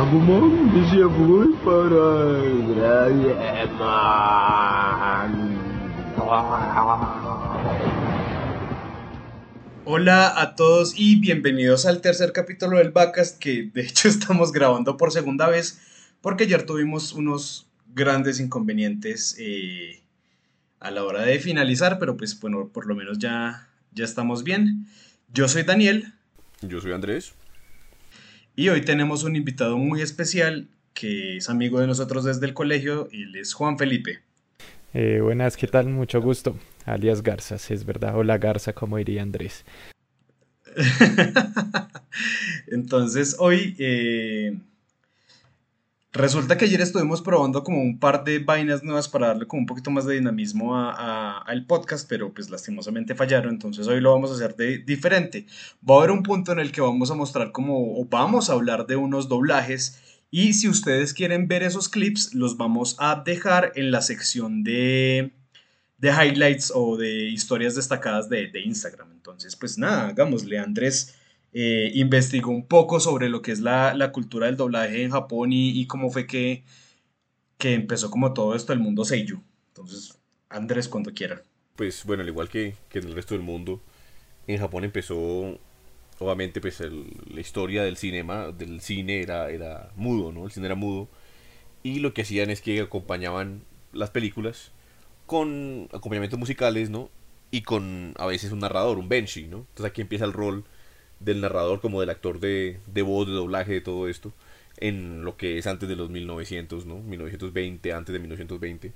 Agumon para Hola a todos y bienvenidos al tercer capítulo del Backcast que de hecho estamos grabando por segunda vez porque ayer tuvimos unos grandes inconvenientes eh, a la hora de finalizar, pero pues bueno, por lo menos ya, ya estamos bien. Yo soy Daniel. Yo soy Andrés. Y hoy tenemos un invitado muy especial que es amigo de nosotros desde el colegio y él es Juan Felipe. Eh, buenas, ¿qué tal? Mucho gusto. Alias Garza, es verdad. Hola Garza, como diría Andrés. Entonces, hoy eh, resulta que ayer estuvimos probando como un par de vainas nuevas para darle como un poquito más de dinamismo al podcast, pero pues lastimosamente fallaron. Entonces, hoy lo vamos a hacer de diferente. Va a haber un punto en el que vamos a mostrar como, o vamos a hablar de unos doblajes y si ustedes quieren ver esos clips, los vamos a dejar en la sección de, de highlights o de historias destacadas de, Instagram. Entonces, pues nada, hagámosle. Andrés eh, investigó un poco sobre lo que es la, cultura del doblaje en Japón y, cómo fue que, que empezó como todo esto el mundo Seiyu. Entonces, Andrés, cuando quiera. Pues bueno, al igual que, que en el resto del mundo, en Japón empezó obviamente pues la historia del cinema, del cine era, era mudo, ¿no? El cine era mudo. Y lo que hacían es que acompañaban las películas con acompañamientos musicales, ¿no? Y con a veces un narrador, un benchi, ¿no? Entonces aquí empieza el rol del narrador como del actor de, de voz, de doblaje, de todo esto, en lo que es antes de los 1900, ¿no? 1920, antes de 1920.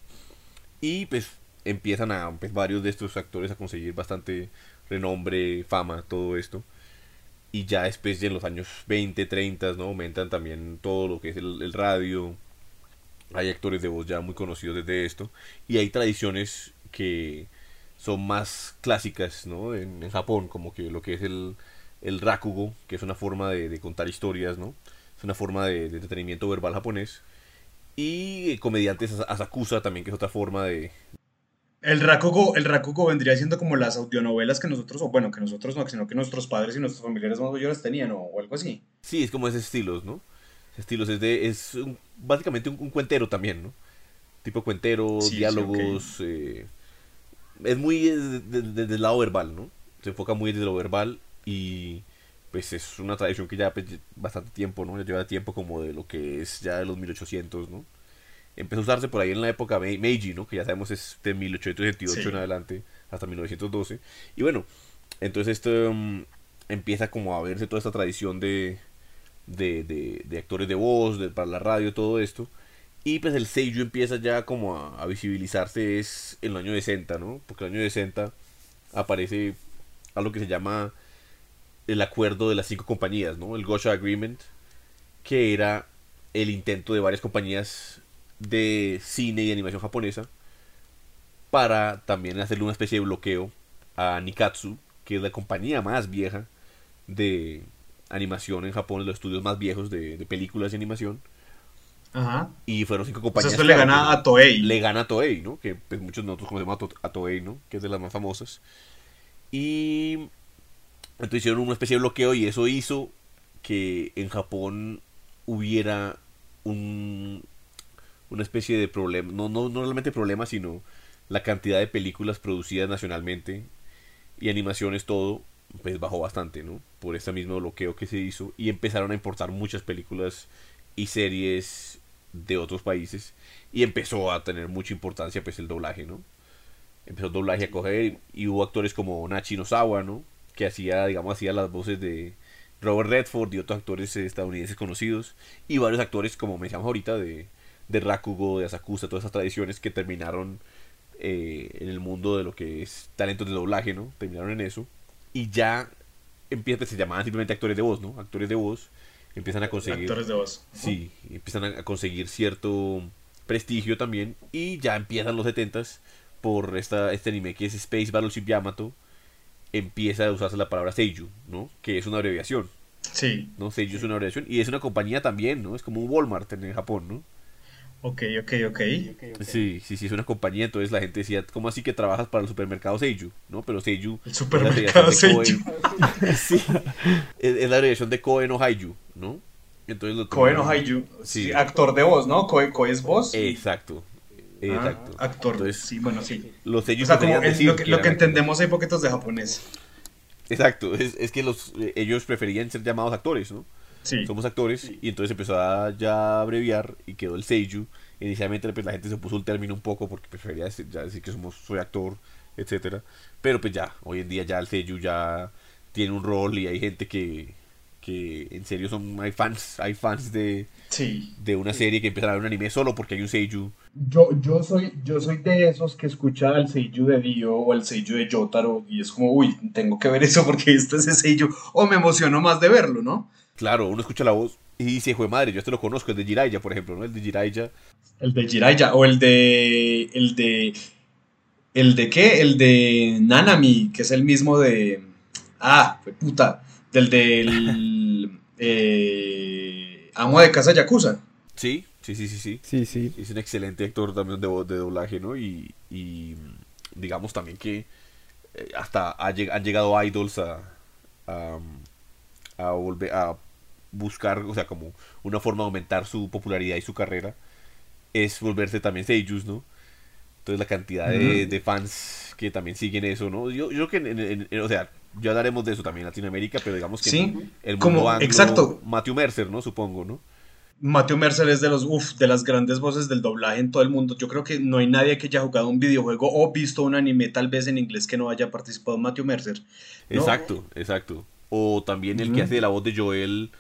Y pues empiezan a pues, varios de estos actores a conseguir bastante renombre, fama, todo esto y ya después en los años 20, 30, ¿no? Aumentan también todo lo que es el, radio. Hay actores de voz ya muy conocidos desde esto. Y hay tradiciones que son más clásicas, ¿no? En, Japón, como que lo que es el, el rakugo, que es una forma de, contar historias, ¿no? Es una forma de, de entretenimiento verbal japonés. Y comediantes asakusa también, que es otra forma de, el Rakugo, el Rakugo vendría siendo como las audionovelas que nosotros, o bueno, que nosotros no, sino que nuestros padres y nuestros familiares más mayores tenían, o, algo así. Sí, es como ese estilos, ¿no? Ese estilos es de, es básicamente un, cuentero también, ¿no? Tipo cuentero, diálogos, eh, es muy desde el lado verbal, ¿no? Se enfoca muy desde lo verbal y pues es una tradición que ya pues, bastante tiempo, ¿no? Ya lleva tiempo como de lo que es ya de los 1800, ¿no? empezó a usarse por ahí en la época Meiji, ¿no? que ya sabemos es de 1878 en adelante hasta 1912. Y bueno, entonces esto mm, empieza como a verse toda esta tradición de, de, de, actores de voz, de, para la radio, todo esto. Y pues el Seiyu empieza ya como a, visibilizarse es en el año 60, ¿no? Porque el año 60 aparece algo que se llama el acuerdo de las cinco compañías, ¿no? El Gosha Agreement, que era el intento de varias compañías de cine y animación japonesa para también hacerle una especie de bloqueo a Nikatsu, que es la compañía más vieja de animación en Japón, los estudios más viejos de, películas y animación. Ajá. Y fueron cinco compañías. esto le gana a Toei. Le gana a Toei, ¿no? Que pues, muchos de nosotros conocemos a Toei, ¿no? Que es de las más famosas. Y entonces hicieron una especie de bloqueo y eso hizo que en Japón hubiera un una especie de problema, no, no, realmente problema, sino la cantidad de películas producidas nacionalmente y animaciones, todo, pues bajó bastante, ¿no? Por este mismo bloqueo que se hizo y empezaron a importar muchas películas y series de otros países y empezó a tener mucha importancia pues el doblaje, ¿no? Empezó el doblaje a coger y hubo actores como Nachi Nozawa, ¿no? Que hacía, digamos, hacía las voces de Robert Redford y otros actores estadounidenses conocidos y varios actores como mencionamos ahorita de de Rakugo, de Asakusa, todas esas tradiciones que terminaron eh, en el mundo de lo que es talentos de doblaje, ¿no? Terminaron en eso. Y ya empiezan, se llamaban simplemente actores de voz, ¿no? Actores de voz empiezan a conseguir... Actores de voz. Sí, empiezan a conseguir cierto prestigio también. Y ya empiezan los 70s por esta, este anime que es Space Battleship Yamato. Empieza a usarse la palabra Seiju, ¿no? Que es una abreviación. Sí. ¿no? Seiju es una abreviación. Y es una compañía también, ¿no? Es como un Walmart en Japón, ¿no? Ok, ok, ok. Sí, sí, sí, es una compañía, entonces la gente decía, ¿cómo así que trabajas para el supermercado Seiyu? ¿No? Pero Seiyu... El supermercado Seiyu. sí, es, la abreviación de Koe no Haiju, ¿no? Entonces lo Koe no Haiju. Sí. actor de voz, ¿no? Koe, Koe es voz. Exacto. Ah, actor. Entonces, sí, bueno, sí. Los sellos o sea, como es lo que, lo que entendemos hay poquitos de japonés. Exacto, es, es que los, ellos preferían ser llamados actores, ¿no? Sí. Somos actores y entonces empezó a ya abreviar y quedó el seiyuu. Inicialmente pues la gente se puso el término un poco porque prefería decir, ya decir que somos soy actor, etcétera. Pero pues ya, hoy en día ya el seiyuu ya tiene un rol y hay gente que, que en serio son hay fans, hay fans de de una serie que empiezan a ver un anime solo porque hay un seiyuu. Yo, yo soy yo soy de esos que escucha el seiyuu de Dio o el seiyuu de Jotaro y es como, uy, tengo que ver eso porque esto es ese seiyuu o me emociono más de verlo, ¿no? Claro, uno escucha la voz y dice, hijo de madre, yo este lo conozco, el de Jiraiya, por ejemplo, ¿no? El de Jiraiya. El de Jiraiya, o el de. El de. ¿El de qué? El de Nanami, que es el mismo de. Ah, puta. Del del. eh, amo de casa Yakuza. Sí, sí, sí, sí, sí. Sí, sí. Es un excelente actor también de, de doblaje, ¿no? Y, y digamos también que eh, hasta han llegado idols a, a, a volver a buscar, o sea, como una forma de aumentar su popularidad y su carrera, es volverse también seiyus, ¿no? Entonces la cantidad de, fans que también siguen eso, ¿no? Yo, yo creo que, o sea, ya hablaremos de eso también en Latinoamérica, pero digamos que ¿Sí? el mundo como, exacto. Matthew Mercer, ¿no? Supongo, ¿no? Matthew Mercer es de los uf, de las grandes voces del doblaje en todo el mundo. Yo creo que no hay nadie que haya jugado un videojuego o visto un anime tal vez en inglés que no haya participado Matthew Mercer. Exacto, exacto. O también el que hace la voz de Joel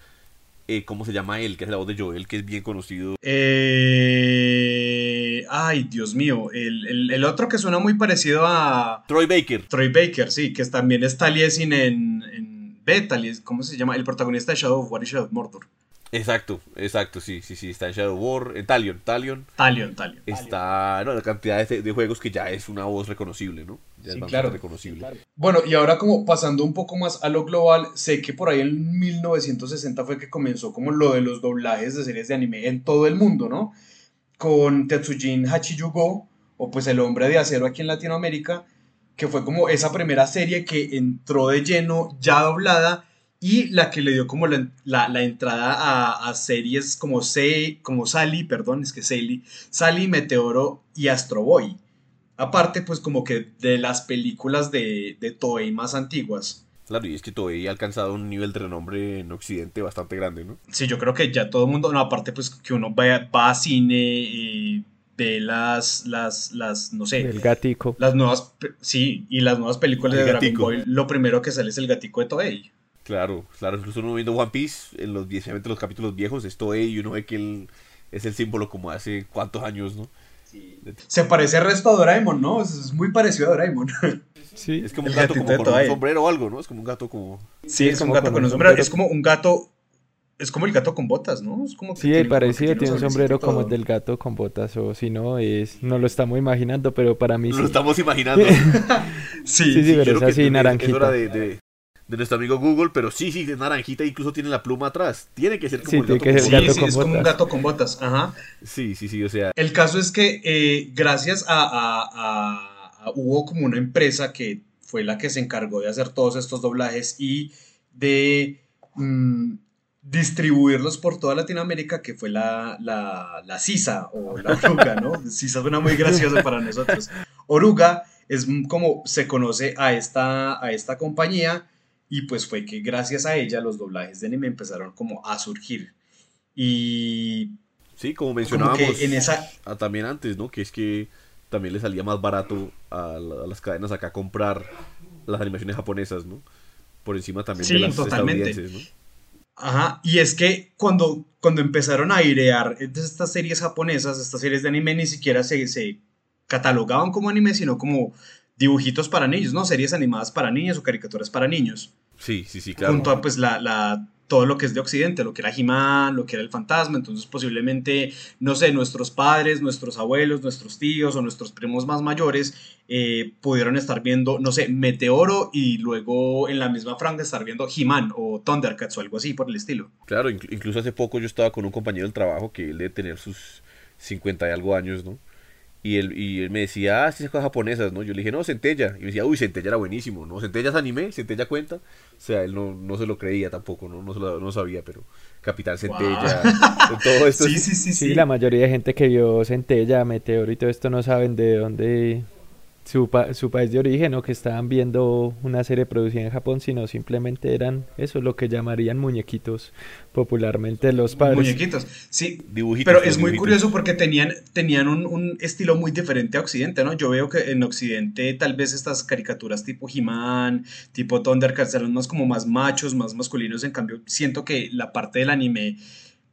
eh, ¿cómo se llama él? Que es la voz de Joel, que es bien conocido. Eh, ay, Dios mío, el, otro que suena muy parecido a... Troy Baker. Troy Baker, sí, que también es Taliesin en, en B, ¿cómo se llama? El protagonista de Shadow of War y Shadow of Mordor. Exacto, exacto, sí, sí, sí, está en Shadow War, en Talion, Talion. Talion, Talion. Está, no, la cantidad de, juegos que ya es una voz reconocible, ¿no? Ya sí, es claro. reconocible. Bueno, y ahora como pasando un poco más a lo global, sé que por ahí en 1960 fue que comenzó como lo de los doblajes de series de anime en todo el mundo, ¿no? Con Tetsujin Hachiyugo, o pues El Hombre de Acero aquí en Latinoamérica, que fue como esa primera serie que entró de lleno ya doblada y la que le dio como la, la, entrada a, series como, Se, como Sally, perdón, es que Sally, Sally, Meteoro y Astro Boy. Aparte, pues como que de las películas de, de Toei más antiguas. Claro, y es que Toei ha alcanzado un nivel de renombre en Occidente bastante grande, ¿no? Sí, yo creo que ya todo el mundo, no, aparte pues que uno va, va a cine y ve las, las, las, no sé. El gatico. Las nuevas, sí, y las nuevas películas de Dragon Ball, lo primero que sale es el gatico de Toei. Claro, claro, incluso uno viendo One Piece, en los, los capítulos viejos, esto y uno ve que él es el símbolo como hace cuántos años, ¿no? Se parece al resto a Doraemon, ¿no? Es muy parecido a Doraemon. Sí. Es como un gato como con un sombrero o algo, ¿no? Es como un gato como... Sí, es, como un gato con un sombrero. Es como un gato... Es como el gato con botas, ¿no? Es como sí, parecido, tiene un sombrero como el del gato con botas, o si no, es, no lo estamos imaginando, pero para mí sí. Lo estamos imaginando. sí, sí, sí, pero es así, naranjita. de, de nuestro amigo Google, pero sí, sí, de naranjita, incluso tiene la pluma atrás. Tiene que ser como sí, el gato, sí, gato sí, con es botas. como un gato con botas, ajá. Sí, sí, sí, o sea. El caso es que eh, gracias a, a, a, hubo como una empresa que fue la que se encargó de hacer todos estos doblajes y de mmm, distribuirlos por toda Latinoamérica, que fue la, la, la CISA o la Oruga, ¿no? CISA suena muy gracioso para nosotros. Oruga es como se conoce a esta, a esta compañía y pues fue que gracias a ella los doblajes de anime empezaron como a surgir. Y... Sí, como mencionábamos como en esa... también antes, ¿no? Que es que también le salía más barato a, la, a, las cadenas acá comprar las animaciones japonesas, ¿no? Por encima también sí, de las totalmente. estadounidenses, ¿no? Ajá, y es que cuando, cuando empezaron a airear estas series japonesas, estas series de anime ni siquiera se, se catalogaban como anime, sino como dibujitos para niños, ¿no? Series animadas para niños o caricaturas para niños. Sí, sí, sí, claro. Junto a pues la, la, todo lo que es de Occidente, lo que era He-Man, lo que era el fantasma, entonces posiblemente, no sé, nuestros padres, nuestros abuelos, nuestros tíos o nuestros primos más mayores eh, pudieron estar viendo, no sé, Meteoro y luego en la misma franja estar viendo He-Man o Thundercats o algo así por el estilo. Claro, incluso hace poco yo estaba con un compañero del trabajo que él debe tener sus 50 y algo años, ¿no? Y él, y él me decía, ah, sí, cosas japonesas, ¿no? Yo le dije, no, Centella. Y me decía, uy, Centella era buenísimo, ¿no? Centella es anime, Centella cuenta. O sea, él no, no se lo creía tampoco, ¿no? No, se lo, no sabía, pero Capitán Centella, todo esto. Sí, sí, sí, sí, la mayoría de gente que vio Centella, Meteor y todo esto no saben de dónde su, su país de origen o que estaban viendo una serie producida en Japón, sino simplemente eran eso, lo que llamarían muñequitos popularmente los padres. Muñequitos, sí. Dibujitos, pero es muy curioso porque tenían, tenían un, un, estilo muy diferente a Occidente, ¿no? Yo veo que en Occidente tal vez estas caricaturas tipo He-Man, tipo Thundercats eran más como más machos, más masculinos, en cambio siento que la parte del anime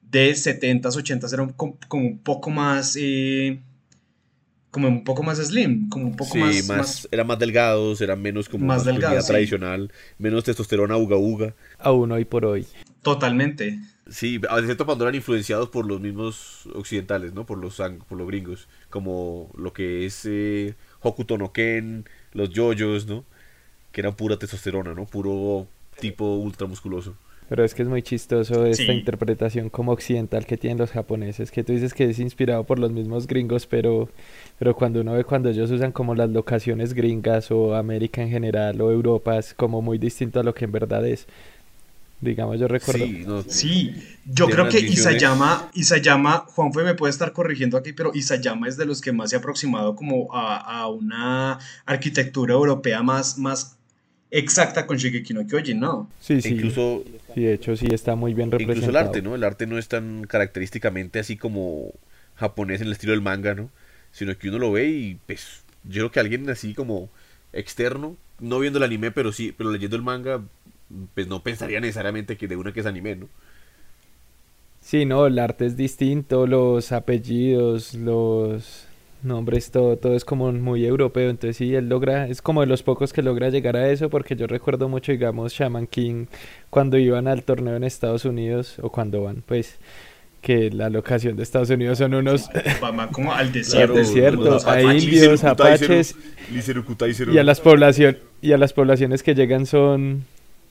de 70s, 80s era como, un poco más... Eh, como un poco más slim, como un poco más, más, Eran más delgados, eran menos como más delgados, tradicional, menos testosterona uga uga. Aún hoy por hoy. Totalmente. Sí, a veces cuando eran influenciados por los mismos occidentales, ¿no? Por los, por los gringos, como lo que es eh, Hokuto no Ken, los yoyos, ¿no? Que eran pura testosterona, ¿no? Puro tipo ultramusculoso. Pero es que es muy chistoso esta interpretación como occidental que tienen los japoneses, que tú dices que es inspirado por los mismos gringos, pero, pero cuando uno ve cuando ellos usan como las locaciones gringas o América en general o Europa, es como muy distinto a lo que en verdad es. Digamos, yo recuerdo. Sí, yo creo que Isayama, Isayama, Juanfe me puede estar corrigiendo aquí, pero Isayama es de los que más se ha aproximado como a, a una arquitectura europea más, más exacta con Shigeki no Kyojin, ¿no? Sí, sí. Incluso, sí, de hecho sí está muy bien representado. Incluso el arte, ¿no? El arte no es tan característicamente así como japonés en el estilo del manga, ¿no? Sino que uno lo ve y pues yo creo que alguien así como externo, no viendo el anime, pero sí, pero leyendo el manga, pues no pensaría necesariamente que de una que es anime, ¿no? Sí, no, el arte es distinto, los apellidos, los nombres, todo, todo es como muy europeo, entonces sí, él logra, es como de los pocos que logra llegar a eso, porque yo recuerdo mucho, digamos, Shaman King, cuando iban al torneo en Estados Unidos, o cuando van, pues, que la locación de Estados Unidos son unos... como al desierto. desierto, hay indios, apaches, y a, las población, y a las poblaciones que llegan son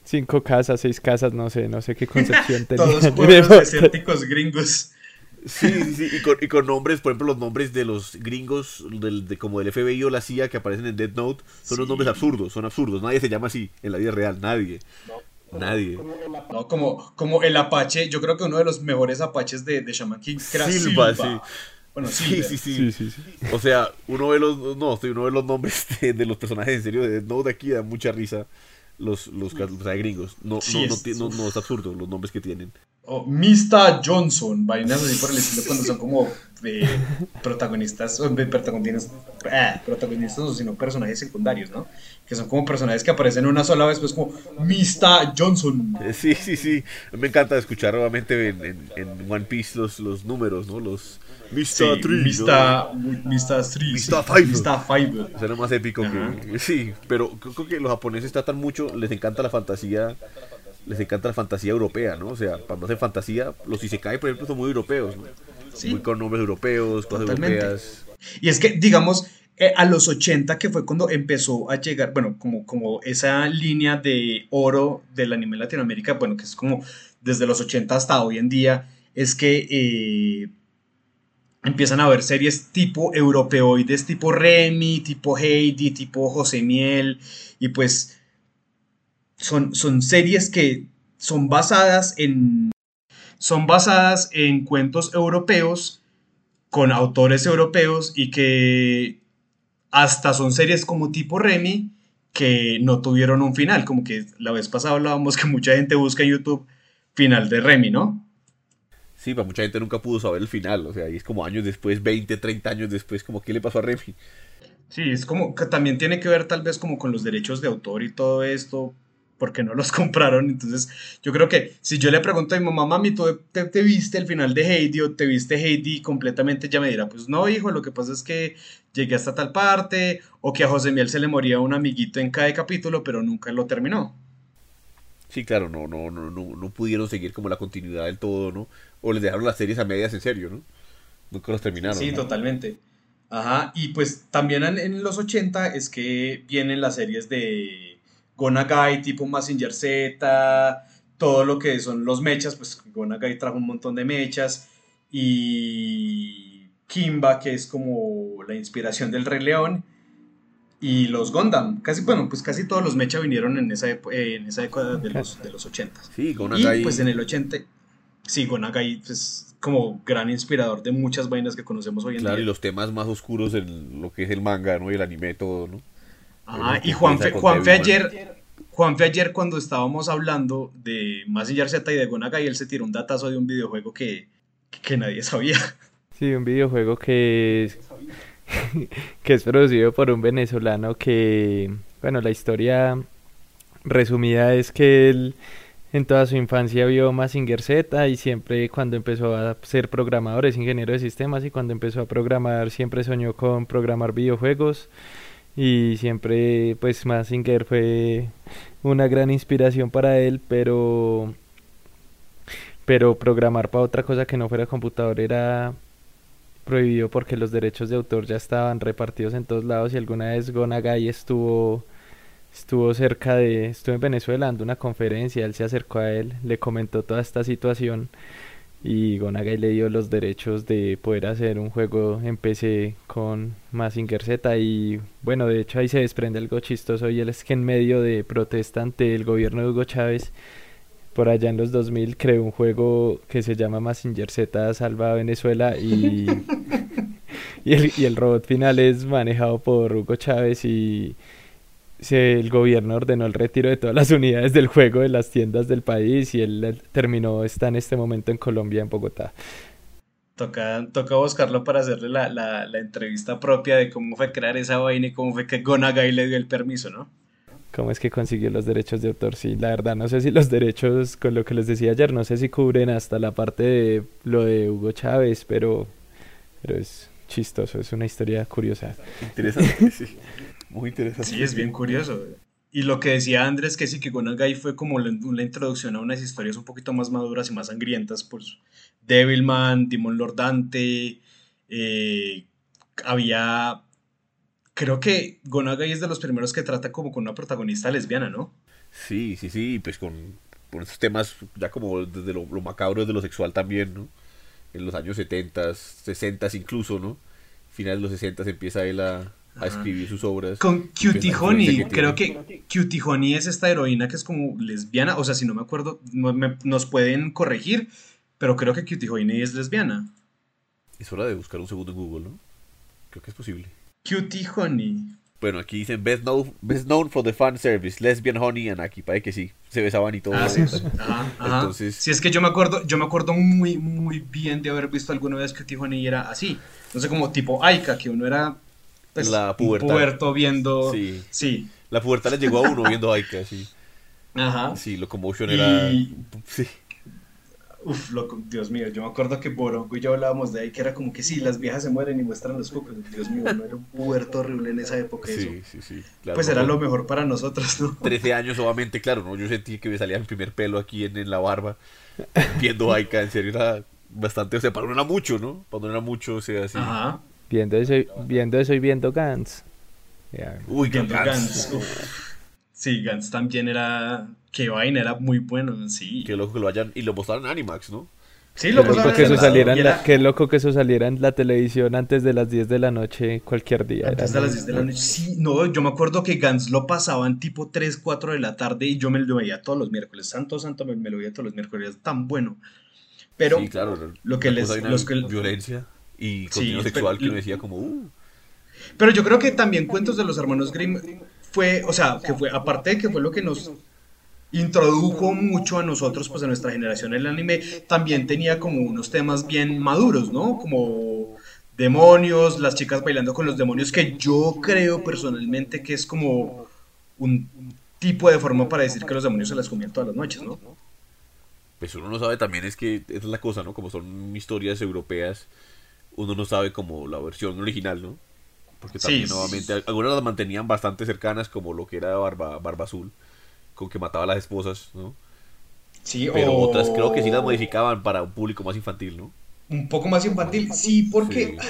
cinco casas, seis casas, no sé, no sé qué concepción tenían. Todos pueblos desérticos gringos. Sí, sí, Y, con, y con nombres, por ejemplo, los nombres de los gringos, del, de, como del FBI o la CIA que aparecen en Dead Note, son los nombres absurdos, son absurdos. Nadie se llama así en la vida real, nadie. nadie. no, como, como el Apache, yo creo que uno de los mejores Apaches de, de Shaman King era Silva. Sí. Bueno, sí, sí, sí, sí, O sea, uno ve los, no, uno ve los nombres de, de, los personajes en serio de Dead Note aquí, da mucha risa los, los, los, gringos. No, no, no, no, es absurdo los nombres que tienen o Mista Johnson, vainas así por el estilo cuando son como eh, protagonistas, o protagonistas, eh, protagonistas o sino personajes secundarios, ¿no? Que son como personajes que aparecen una sola vez, pues como Mista Johnson. Eh, sí, sí, sí. Me encanta escuchar nuevamente en, en, One Piece los, los números, ¿no? Los Mista sí, 3. Mista, Mista 3. Mista 5. Mista 5. Será más épico que. Sí, pero creo que los japoneses tratan mucho, les encanta la fantasía les encanta la fantasía europea, ¿no? O sea, cuando hacen fantasía, los Isekai, por ejemplo, son muy europeos, ¿no? Muy con nombres europeos, cosas europeas. Y es que, digamos, eh, a los 80, que fue cuando empezó a llegar, bueno, como, como esa línea de oro del anime en Latinoamérica, bueno, que es como desde los 80 hasta hoy en día, es que eh, empiezan a ver series tipo europeoides, tipo Remy, tipo Heidi, tipo José Miel, y pues son, son series que son basadas en son basadas en cuentos europeos con autores europeos y que hasta son series como tipo Remy que no tuvieron un final, como que la vez pasada hablábamos que mucha gente busca en YouTube final de Remy, ¿no? Sí, para mucha gente nunca pudo saber el final, o sea, y es como años después, 20, 30 años después, como qué le pasó a Remy. Sí, es como que también tiene que ver tal vez como con los derechos de autor y todo esto, porque no los compraron. Entonces, yo creo que si yo le pregunto a mi mamá, mami, ¿tú te, viste el final de Heidi o te viste Heidi completamente? Ella me dirá, pues no, hijo, lo que pasa es que llegué hasta tal parte, o que a José Miel se le moría un amiguito en cada capítulo, pero nunca lo terminó. Sí, claro, no, no, no, no, no pudieron seguir como la continuidad del todo, ¿no? O les dejaron las series a medias en serio, ¿no? Nunca los terminaron. Sí, totalmente. Ajá, y pues también en, en los 80 es que vienen las series de Gonagai tipo Massinger Z, todo lo que son los mechas, pues Gonagai trajo un montón de mechas y Kimba, que es como la inspiración del Rey León, y los Gundam. Casi, bueno, pues casi todos los Mecha vinieron en esa, en esa década de los, de los 80. Sí, Gonagai. Y pues en el 80, sí, Gonagai es pues, como gran inspirador de muchas vainas que conocemos hoy en día. Claro, y los temas más oscuros en lo que es el manga, ¿no? Y el anime, todo, ¿no? Y Juanfe, Juanfe ayer, Juanfe ayer cuando estábamos hablando de Mazinger Z y de Gonagai, él se tiró un datazo de un videojuego que, que nadie sabía. Sí, un videojuego que que es producido por un venezolano que, bueno, la historia resumida es que él en toda su infancia vio Mazinger Z y siempre cuando empezó a ser programador es ingeniero de sistemas y cuando empezó a programar siempre soñó con programar videojuegos y siempre pues Mazinger fue una gran inspiración para él pero pero programar para otra cosa que no fuera computador era prohibido porque los derechos de autor ya estaban repartidos en todos lados y alguna vez Gonagai estuvo estuvo cerca de estuvo en Venezuela dando una conferencia, él se acercó a él, le comentó toda esta situación y Gonagai le dio los derechos de poder hacer un juego en PC con Mazinger Z y bueno, de hecho ahí se desprende algo chistoso y él es que en medio de protesta ante el gobierno de Hugo Chávez por allá en los 2000 creó un juego que se llama Massinger Z Salva Venezuela y, y, el, y, el, robot final es manejado por Hugo Chávez y el gobierno ordenó el retiro de todas las unidades del juego de las tiendas del país y él terminó, está en este momento en Colombia, en Bogotá. Toca, toca buscarlo para hacerle la, la, la entrevista propia de cómo fue crear esa vaina y cómo fue que Gonagai le dio el permiso, ¿no? cómo es que consiguió los derechos de autor. Sí, la verdad, no sé si los derechos, con lo que les decía ayer, no sé si cubren hasta la parte de lo de Hugo Chávez, pero, pero es chistoso, es una historia curiosa. Interesante, sí. Muy interesante. Sí, es bien curioso. Y lo que decía Andrés, que sí, que Gonagai fue como la, la, introducción a unas historias un poquito más maduras y más sangrientas, pues Devilman, Demon Lord Dante, eh, había creo que Gonagai es de los primeros que trata como con una protagonista lesbiana, ¿no? Sí, sí, sí, pues con, con estos temas ya como desde lo, lo, macabro de lo sexual también, ¿no? En los años 70, 60 incluso, ¿no? Finales de los 60 empieza él a, a escribir sus obras. Con Cutie Honey, creo que Cutie Honey es esta heroína que es como lesbiana, o sea, si no me acuerdo, no, me, nos pueden corregir, pero creo que Cutie Honey es lesbiana. Es hora de buscar un segundo en Google, ¿no? Creo que es posible. Cutie Honey. Bueno, aquí dicen best, known, best known for the fan service, lesbian honey, and aquí parece que sí, se besaban y todo. Ah, sí. ajá, ajá. Entonces... Sí, es que yo me acuerdo, yo me acuerdo muy, muy bien de haber visto alguna vez que Honey era así. No sé, como tipo Aika, que uno era pues, la pubertad. un puberto viendo... Sí. sí. La pubertad le llegó a uno viendo Aika, sí. Ajá. Sí, Locomotion era... Y... Sí. Uf, loco, Dios mío, yo me acuerdo que Borongo y yo hablábamos de ahí que era como que sí, las viejas se mueren y muestran los cocos. Dios mío, no era un puerto horrible en esa época. Sí, eso. sí, sí. Claro, pues no, era no. lo mejor para nosotros, ¿no? 13 años, obviamente, claro, ¿no? Yo sentí que me salía mi primer pelo aquí en, en la barba, viendo Aika, en serio, era bastante, o sea, para uno era mucho, ¿no? Para uno era mucho, o sea, así. Ajá. Viendo eso, viendo eso y viendo Gantz. Uy, Viendo Gantz. Gantz, uf. Sí, Gantz también era. Qué vaina, era muy bueno, sí. Qué loco que lo hayan, y lo mostraron en Animax, ¿no? Sí, Qué lo loco, pasaban que eso saliera en la, qué loco que eso saliera en la televisión antes de las 10 de la noche cualquier día. Antes era de las 10 de la noche. Sí, no, yo me acuerdo que Gantz lo pasaban tipo 3, 4 de la tarde y yo me lo veía todos los miércoles. Santo, santo, me, me lo veía todos los miércoles. Es tan bueno. Pero sí, claro, lo que les- los que- violencia y contenido Sí, sexual que pero- uno decía como, uh, Pero yo creo que también Cuentos de los Hermanos Grimm fue, o sea, que fue, aparte de que fue lo que nos introdujo mucho a nosotros, pues a nuestra generación el anime, también tenía como unos temas bien maduros, ¿no? Como demonios, las chicas bailando con los demonios, que yo creo personalmente que es como un tipo de forma para decir que los demonios se las comían todas las noches, ¿no? pues uno no sabe también es que esa es la cosa, ¿no? Como son historias europeas, uno no sabe como la versión original, ¿no? Porque también sí, nuevamente sí. algunas las mantenían bastante cercanas como lo que era Barba, Barba Azul, con que mataba a las esposas, ¿no? Sí, Pero o otras creo que sí las modificaban para un público más infantil, ¿no? un poco más infantil. Sí, porque, Sí.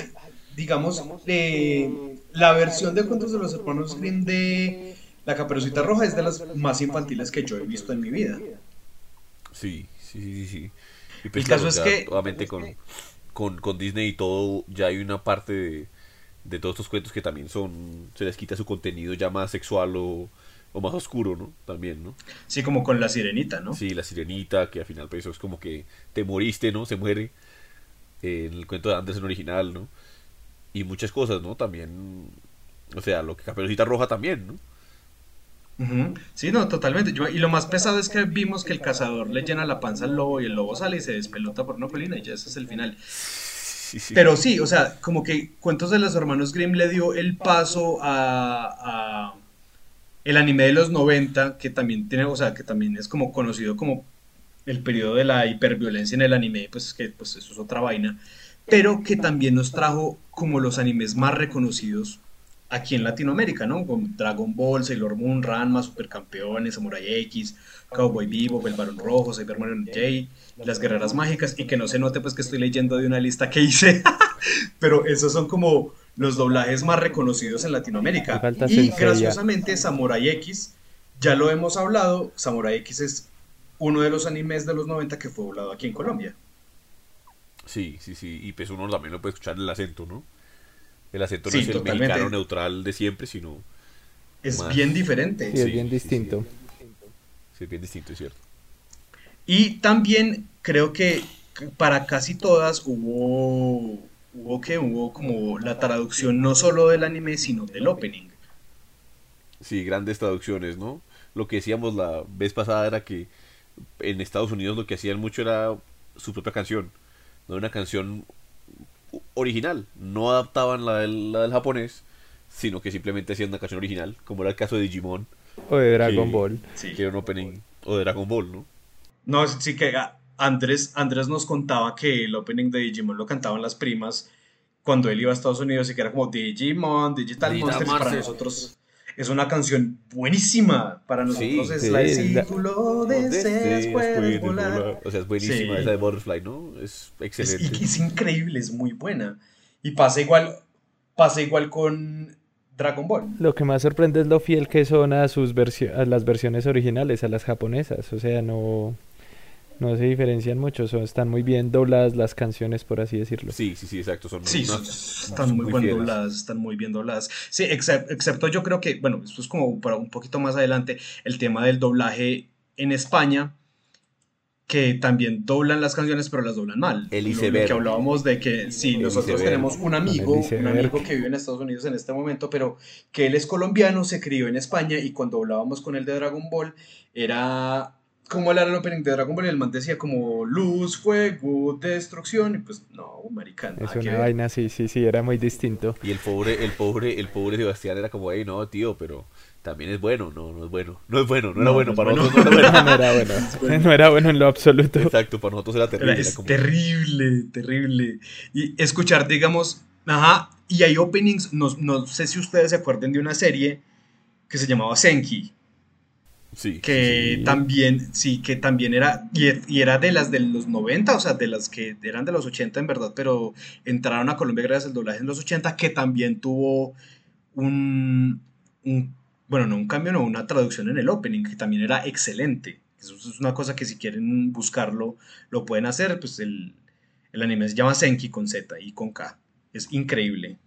digamos, eh, la versión de Cuentos de los Hermanos Grimm de La Caperucita Roja es de las más infantiles que yo he visto en mi vida. Sí, sí, sí, sí. sí. Y pues El claro, caso es ya, que- obviamente con, con, con Disney y todo, ya hay una parte de, de todos estos cuentos que también son, se les quita su contenido ya más sexual o, o más oscuro, ¿no? También, ¿no? Sí, como con la sirenita, ¿no? Sí, la sirenita, que al final pues eso es como que te moriste, ¿no? Se muere en el cuento de Anderson original, ¿no? Y muchas cosas, ¿no? También, o sea, lo que Caperucita Roja también, ¿no? Sí, no, totalmente. y lo más pesado es que vimos que el cazador le llena la panza al lobo y el lobo sale y se despelota por una colina y ya ese es el final. Pero sí, o sea, como que Cuentos de los Hermanos Grimm le dio el paso a, el anime de los 90, que también tiene, o sea, que también es como conocido como el periodo de la hiperviolencia en el anime, pues que pues eso es otra vaina, pero que también nos trajo como los animes más reconocidos aquí en Latinoamérica, ¿no? Con Dragon Ball, Sailor Moon, Ranma, Supercampeones, Samurai X, Cowboy Vivo, El Barón Rojo, Cyberman J, Las Guerreras Mágicas, y que no se note pues que estoy leyendo de una lista que hice, pero esos son como los doblajes más reconocidos en Latinoamérica. Y graciosamente Samurai X, ya lo hemos hablado, Samurai X es uno de los animes de los 90 que fue doblado aquí en Colombia. Sí, sí, sí, y pues uno también lo puede escuchar el acento, ¿no? El acento no es el mexicano neutral de siempre, sino. Es bien diferente. Sí, es bien distinto. Sí, es bien distinto, es cierto. Y también creo que para casi todas hubo. Hubo que hubo como la traducción no solo del anime, sino del opening. Sí, grandes traducciones, ¿no? Lo que decíamos la vez pasada era que en Estados Unidos lo que hacían mucho era su propia canción. No una canción original. No adaptaban la del, la del japonés, sino que simplemente hacían una canción original, como era el caso de Digimon. O de Dragon Ball. Sí. Que era un opening. O de Dragon Ball, ¿no? No, sí que ah, Andrés, Andrés nos contaba que el opening de Digimon lo cantaban las primas cuando él iba a Estados Unidos y que era como Digimon, Digital, Monsters, para nosotros es una canción buenísima. Para nosotros es la círculo de puedes volar. O sea, es buenísima esa de Butterfly, ¿no? Es excelente. Es, es, increíble, es muy buena. Y pasa igual, pasa igual con Dragon Ball. Lo que más sorprende es lo fiel que son a sus a las versiones originales, a las japonesas. O sea, no no se diferencian mucho, son, están muy bien dobladas las canciones, por así decirlo. Sí, sí, sí, exacto. Son sí, están muy, bien dobladas, están muy bien dobladas. Sí, excepto yo creo que, bueno, esto es como para un poquito más adelante, el tema del doblaje en España, que también doblan las canciones, pero las doblan mal. El iceberg. Lo, que hablábamos de que sí, nosotros tenemos un amigo, un amigo que vive en Estados Unidos en este momento, pero que él es colombiano, se crió en España y cuando hablábamos con él de Dragon Ball, era como era el opening de Dragon Ball y el man decía como luz, fuego, destrucción y pues no, maricán. Es una vaina, sí, sí, sí, era muy distinto. Y el pobre, el pobre, el pobre Sebastián era como, hey, no, tío, pero también es bueno, no, no es bueno, no es bueno, no, era bueno para nosotros, no, era bueno. no era bueno, en lo absoluto. Exacto, para nosotros era terrible. es terrible, terrible. Y escuchar, digamos, ajá, y hay openings, no, no sé si ustedes se acuerdan de una serie que se llamaba Senki que también, sí, que también era, y, era de las de los 90, o sea, de las que eran de los 80 en verdad, pero entraron a Colombia gracias al doblaje en los 80, que también tuvo un, bueno, no un cambio, no, una traducción en el opening, que también era excelente. Eso es una cosa que si quieren buscarlo, lo pueden hacer, pues el, el anime se llama Senki con Z y con K. Es increíble.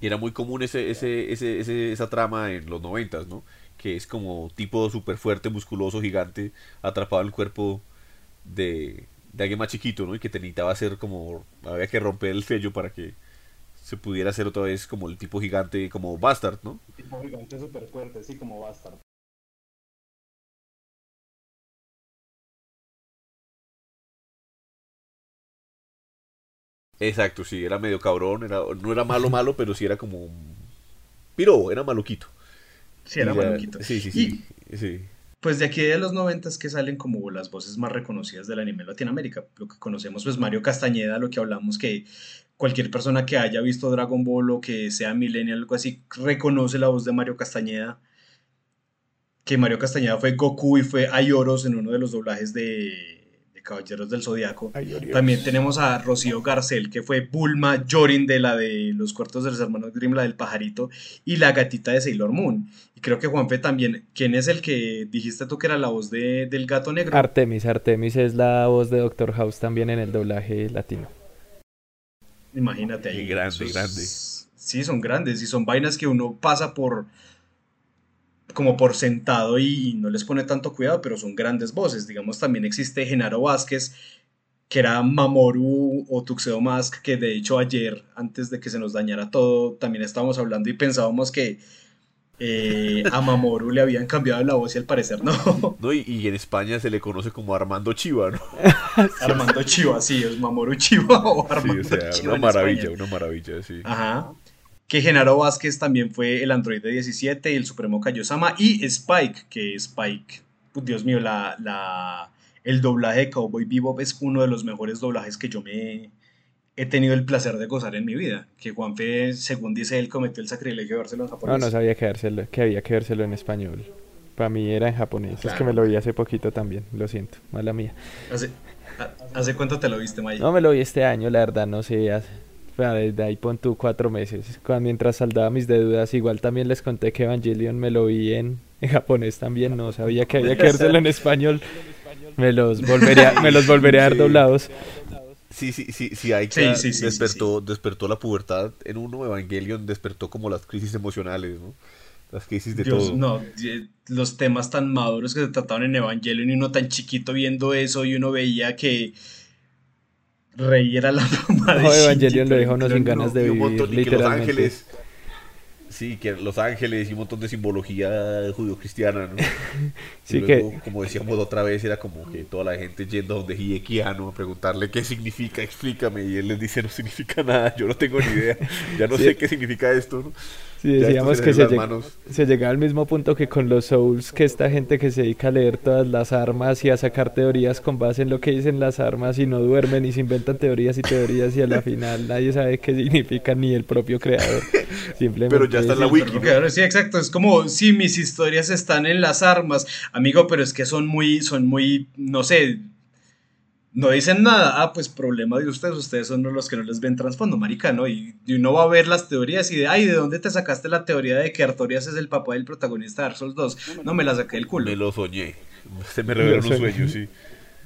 Y era muy común ese, ese, ese, esa trama en los 90, ¿no? Que es como tipo súper fuerte, musculoso, gigante, atrapado en el cuerpo de, de alguien más chiquito, ¿no? Y que te necesitaba hacer como, había que romper el sello para que se pudiera hacer otra vez como el tipo gigante, como Bastard, ¿no? El tipo gigante súper fuerte, sí, como Bastard. Exacto, sí, era medio cabrón, era, no era malo malo, pero sí era como... Piro, era maluquito. Sí, era maluquito. Sí, sí, sí, sí. Pues de aquí de los noventas que salen como las voces más reconocidas del anime en Latinoamérica. Lo que conocemos, pues Mario Castañeda, lo que hablamos que cualquier persona que haya visto Dragon Ball o que sea millennial o algo así, reconoce la voz de Mario Castañeda. Que Mario Castañeda fue Goku y fue Ayoros en uno de los doblajes de Caballeros del Zodiaco. También tenemos a Rocío Garcel, que fue Bulma Jorin de la de los cuartos de los hermanos Grimm, la del pajarito, y la gatita de Sailor Moon. Y creo que Juanfe también, ¿quién es el que dijiste tú que era la voz de, del gato negro? Artemis, Artemis es la voz de Doctor House también en el doblaje latino. Imagínate ahí. grande, grande. Sí, son grandes y son vainas que uno pasa por como por sentado y, no les pone tanto cuidado, pero son grandes voces. Digamos, también existe Genaro Vázquez, que era Mamoru o Tuxedo Mask, que de hecho ayer, antes de que se nos dañara todo, también estábamos hablando y pensábamos que eh, a Mamoru le habían cambiado la voz y al parecer no. no y, en España se le conoce como Armando Chiva, ¿no? Armando Chiva, sí, es Mamoru Chiva o Armando sí, o sea, Una maravilla, una maravilla, sí. Ajá. Que Genaro Vázquez también fue el androide 17 y el Supremo Kaiosama. Y Spike, que Spike, pues, Dios mío, la, la, el doblaje de Cowboy Bebop es uno de los mejores doblajes que yo me he tenido el placer de gozar en mi vida. Que Juanfe, según dice él, cometió el sacrilegio de vérselo en japonés. No, no sabía que, que había que vérselo en español. Para mí era en japonés. Es que me lo vi hace poquito también. Lo siento, mala mía. ¿Hace, ¿hace cuánto te lo viste, Maya? No, me lo vi este año, la verdad, no sé. Hace, desde ahí pon tú cuatro meses. Cuando, mientras saldaba mis deudas, igual también les conté que Evangelion me lo vi en, en japonés también. No sabía que había que vérselo en español. Me los volvería, me los volvería a dar doblados. Sí, sí, sí, sí, hay que despertó, despertó la pubertad en uno, Evangelion despertó como las crisis emocionales, ¿no? Las crisis de todo. No, los temas tan maduros que se trataban en Evangelion y uno tan chiquito viendo eso y uno veía que Rey era la mamá de Evangelion lo dejó no sin ganas de vivir, literalmente. Sí, que Los Ángeles y un montón de simbología judio-cristiana, ¿no? sí, que... como decíamos otra vez, era como que toda la gente yendo a donde Hidekiano a preguntarle qué significa, explícame, y él les dice no significa nada, yo no tengo ni idea, ya no sé qué significa esto, ¿no? Sí, decíamos que se, se, llega al mismo punto que con los Souls, que esta gente que se dedica a leer todas las armas y a sacar teorías con base en lo que dicen las armas y no duermen y se inventan teorías y teorías y a la final nadie sabe qué significa ni el propio creador. Simplemente pero ya está en la wiki. Sí, exacto. Es como, sí, mis historias están en las armas, amigo, pero es que son muy, son muy, no sé, no dicen nada, ah, pues problema de ustedes, ustedes son los que no les ven trasfondo, marica, ¿no? Y, uno va a ver las teorías y de, ay, ¿de dónde te sacaste la teoría de que Artorias es el papá del protagonista de Dark Souls 2? No, me la saqué del culo. Me lo soñé, se me revelaron los sueños, sí.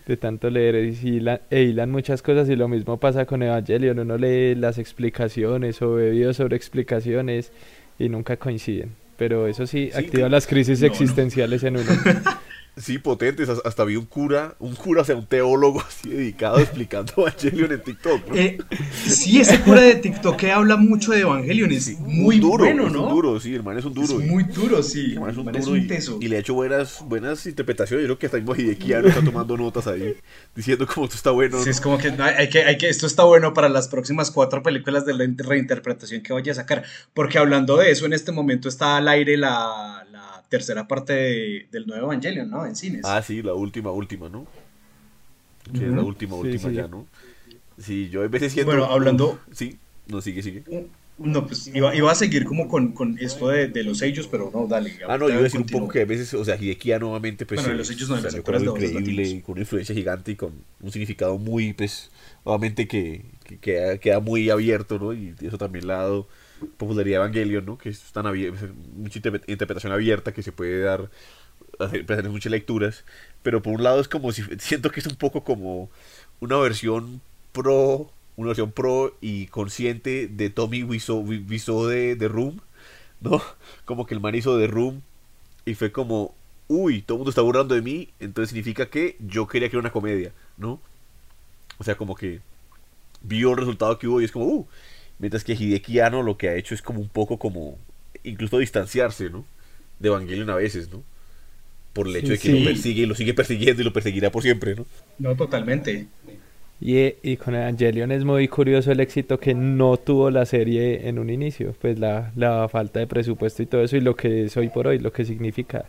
De tanto leer e hilan muchas cosas y lo mismo pasa con Evangelion, uno lee las explicaciones o ve videos sobre explicaciones y nunca coinciden. Pero eso sí, activa las crisis existenciales en uno. Sí, potentes. Hasta vi un cura, un cura, o sea, un teólogo así dedicado explicando Evangelion en TikTok. Eh, sí, ese cura de TikTok que habla mucho de Evangelion es muy duro, bueno, ¿no? Es un duro, sí, hermano es un duro. Es muy duro, sí. El es un, duro y, le ha hecho buenas, buenas interpretaciones. Yo creo que hasta mismo Hidekiano está tomando notas ahí, diciendo como esto está bueno. Sí, es como que, hay que, hay que esto está bueno para las próximas cuatro películas de la reinterpretación que vaya a sacar. Porque hablando de eso, en este momento está al aire la tercera parte del nuevo Evangelion, ¿no? En cines. Ah, sí, la última, última, ¿no? Sí, es la última, última ya, ¿no? Sí, yo a veces siento... Bueno, hablando... Sí, no, sigue, sigue. No, pues iba, iba a seguir como con, con esto de, de, los sellos, pero no, dale. Ah, no, yo iba a decir un poco que a veces, o sea, Hidekia nuevamente, pues... Bueno, los sellos no, o sea, increíble, con una influencia gigante y con un significado muy, pues, obviamente que, que queda, queda muy abierto, ¿no? Y eso también le ha dado popularidad de Evangelion, ¿no? Que es tan mucha interpretación abierta que se puede dar, hacer, muchas lecturas, pero por un lado es como si, siento que es un poco como una versión pro, una versión pro y consciente de Tommy Wiseau, de, de Room, ¿no? Como que el man hizo de Room y fue como, uy, todo el mundo está burlando de mí, entonces significa que yo quería que era una comedia, ¿no? O sea, como que vio el resultado que hubo y es como, uh, Mientras que Hideki lo que ha hecho es como un poco como incluso distanciarse, ¿no? De Evangelion a veces, ¿no? Por el hecho de que lo persigue y lo sigue persiguiendo y lo perseguirá por siempre, ¿no? No, totalmente. Y, y, con Evangelion es muy curioso el éxito que no tuvo la serie en un inicio, pues la, la falta de presupuesto y todo eso y lo que es hoy por hoy, lo que significa.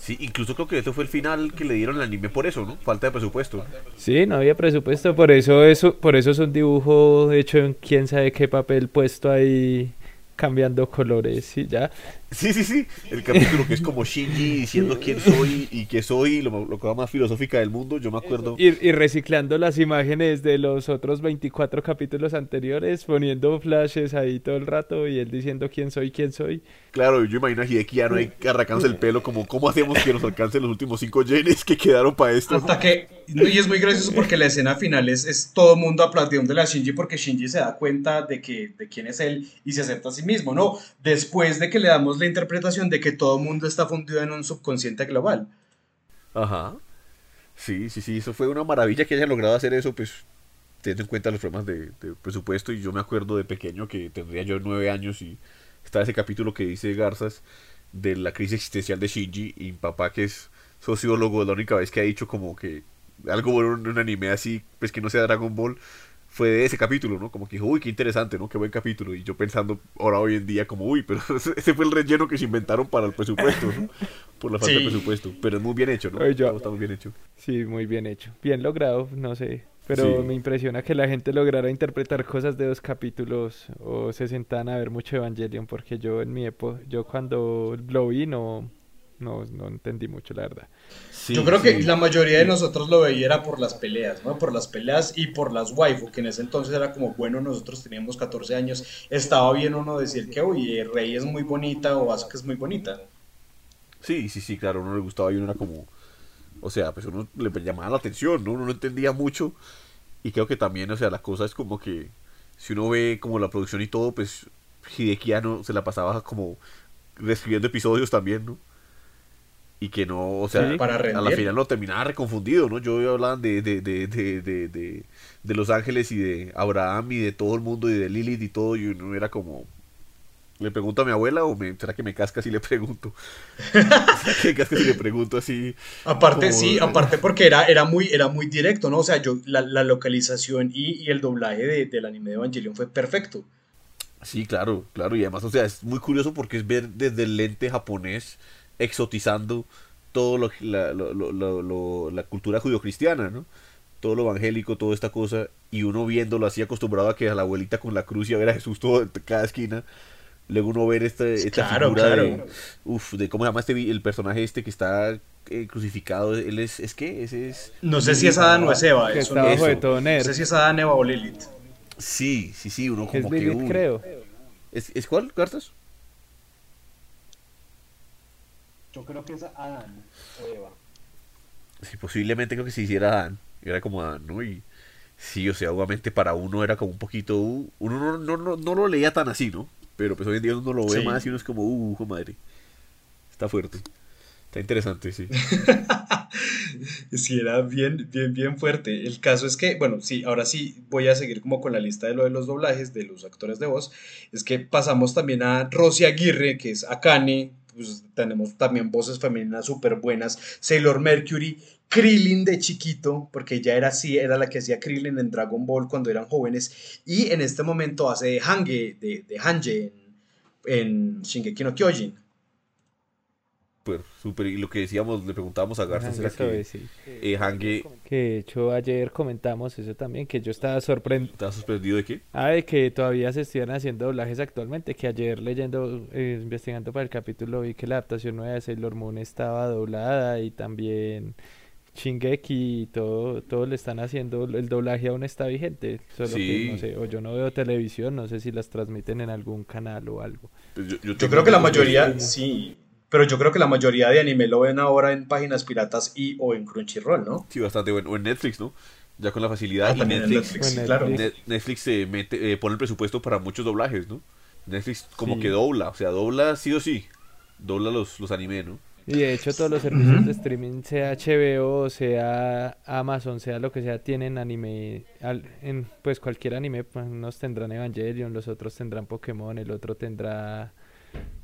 Sí, incluso creo que eso fue el final que le dieron al anime por eso, ¿no? Falta de presupuesto. Sí, no había presupuesto, por eso eso, por eso es un dibujo hecho en quién sabe qué papel puesto ahí cambiando colores y ya. Sí, sí, sí. El capítulo que es como Shinji diciendo quién soy y que soy, lo, lo cosa más filosófica del mundo. Yo me acuerdo. Y, y, reciclando las imágenes de los otros 24 capítulos anteriores, poniendo flashes ahí todo el rato y él diciendo quién soy, quién soy. Claro, yo imagino a Hideki Anno ahí arrancándose el pelo, como cómo hacemos que nos alcancen los últimos 5 yenes que quedaron para esto. Hasta que. Y es muy gracioso porque la escena final es, es todo mundo aplaudiendo a Shinji porque Shinji se da cuenta de, que, de quién es él y se acepta a sí mismo, ¿no? Después de que le damos la interpretación de que todo mundo está fundido en un subconsciente global. Ajá. Sí, sí, sí, eso fue una maravilla que haya logrado hacer eso, pues teniendo en cuenta los problemas de, de, presupuesto. Y yo me acuerdo de pequeño que tendría yo nueve años y está ese capítulo que dice Garzas de la crisis existencial de Shinji y mi papá que es sociólogo, la única vez que ha dicho como que algo bueno en un anime así, pues que no sea Dragon Ball, fue de ese capítulo, ¿no? Como que dijo, uy, qué interesante, ¿no? Qué buen capítulo. Y yo pensando ahora hoy en día como, uy, pero ese fue el relleno que se inventaron para el presupuesto, ¿no? Por la falta de presupuesto. Pero es muy bien hecho, ¿no? Yo, está muy bien hecho. Sí, muy bien hecho. Bien logrado, no sé. Pero sí. me impresiona que la gente lograra interpretar cosas de dos capítulos o se sentan a ver mucho Evangelion, porque yo en mi época, yo cuando lo vi no, no, no entendí mucho, la verdad. Sí, Yo creo sí. que la mayoría de nosotros lo veía era por las peleas, ¿no? Por las peleas y por las waifu, que en ese entonces era como, bueno, nosotros teníamos 14 años, estaba bien uno decir que, oye, Rey es muy bonita o Asuka es muy bonita. Sí, sí, sí, claro, a uno le gustaba y uno era como, o sea, pues uno le llamaba la atención, ¿no? Uno no entendía mucho y creo que también, o sea, la cosa es como que si uno ve como la producción y todo, pues Hideki Anno se la pasaba como reescribiendo episodios también, ¿no? Y que no, o sea, sí, para a la final no terminaba reconfundido, ¿no? Yo hablaban de, de, de, de, de, de, de Los Ángeles y de Abraham y de todo el mundo y de Lilith y todo, y uno era como, ¿le pregunto a mi abuela o me, será que me casca si le pregunto? que me casca si le pregunto así? Aparte, como... sí, aparte porque era, era, muy, era muy directo, ¿no? O sea, yo, la, la localización y, y, el doblaje de, del anime de Evangelion fue perfecto. Sí, claro, claro, y además, o sea, es muy curioso porque es ver desde el lente japonés exotizando todo lo, la, lo, lo, lo, la cultura judio-cristiana, ¿no? Todo lo evangélico, toda esta cosa, y uno viéndolo así acostumbrado a que a la abuelita con la cruz y a ver a Jesús todo en cada esquina, luego uno ver esta, esta claro, figura claro. de, uf, de cómo se llama este el personaje este que está eh, crucificado, él es, es qué, ese es... No sé si es Adán o es Eva, que eso, eso. todo No sé si es Adán, Eva o Lilith. Sí, sí, sí, uno como es que... Lilith, uy. creo. ¿Es, ¿Es cuál, Cartas? Yo creo que es Adán o Eva. Sí, posiblemente creo que se hiciera Adán. Era como Adán, ¿no? Y sí, o sea, obviamente para uno era como un poquito. Uh, uno no, no, no, no, lo leía tan así, ¿no? Pero pues hoy en día uno lo ve Sí. más y uno es como, uh, hijo madre. Está fuerte. Está interesante, sí. Sí, era bien, bien, bien fuerte. El caso es que, bueno, sí, ahora sí voy a seguir como con la lista de lo de los doblajes de los actores de voz. Es que pasamos también a Rosy Aguirre, que es Akane. Pues tenemos también voces femeninas súper buenas. Sailor Mercury, Krillin de chiquito, porque ella era así, era la que hacía Krillin en Dragon Ball cuando eran jóvenes. Y en este momento hace Hange, de, de en Shingeki no Kyojin. Súper, súper. Y lo que decíamos, le preguntábamos a Garza, que sí. eh, Hange Que de hecho ayer comentamos eso también, que yo estaba sorprendido. de qué? Ah, de que todavía se estuvieran haciendo doblajes actualmente, que ayer leyendo, eh, investigando para el capítulo vi que la adaptación nueva de Sailor Moon estaba doblada y también Shingeki y todo, todo le están haciendo, el doblaje aún está vigente, solo Sí. que no sé, o yo no veo televisión, no sé si las transmiten en algún canal o algo. Pues yo, yo Yo tengo creo que la mayoría, sí, pero yo creo que la mayoría de anime lo ven ahora en páginas piratas y o en Crunchyroll, ¿no? Sí, bastante bueno. O en Netflix, ¿no? Ya con la facilidad. Ah, y también en Netflix, Netflix, sí, claro. Netflix. Net- Netflix se mete, eh, pone el presupuesto para muchos doblajes, ¿no? Netflix como Sí. que dobla, o sea, dobla sí o sí. Dobla los, los anime, ¿no? Y de hecho todos los servicios de streaming, sea HBO, sea Amazon, sea lo que sea, tienen anime, al- en, pues cualquier anime, pues, unos tendrán Evangelion, los otros tendrán Pokémon, el otro tendrá,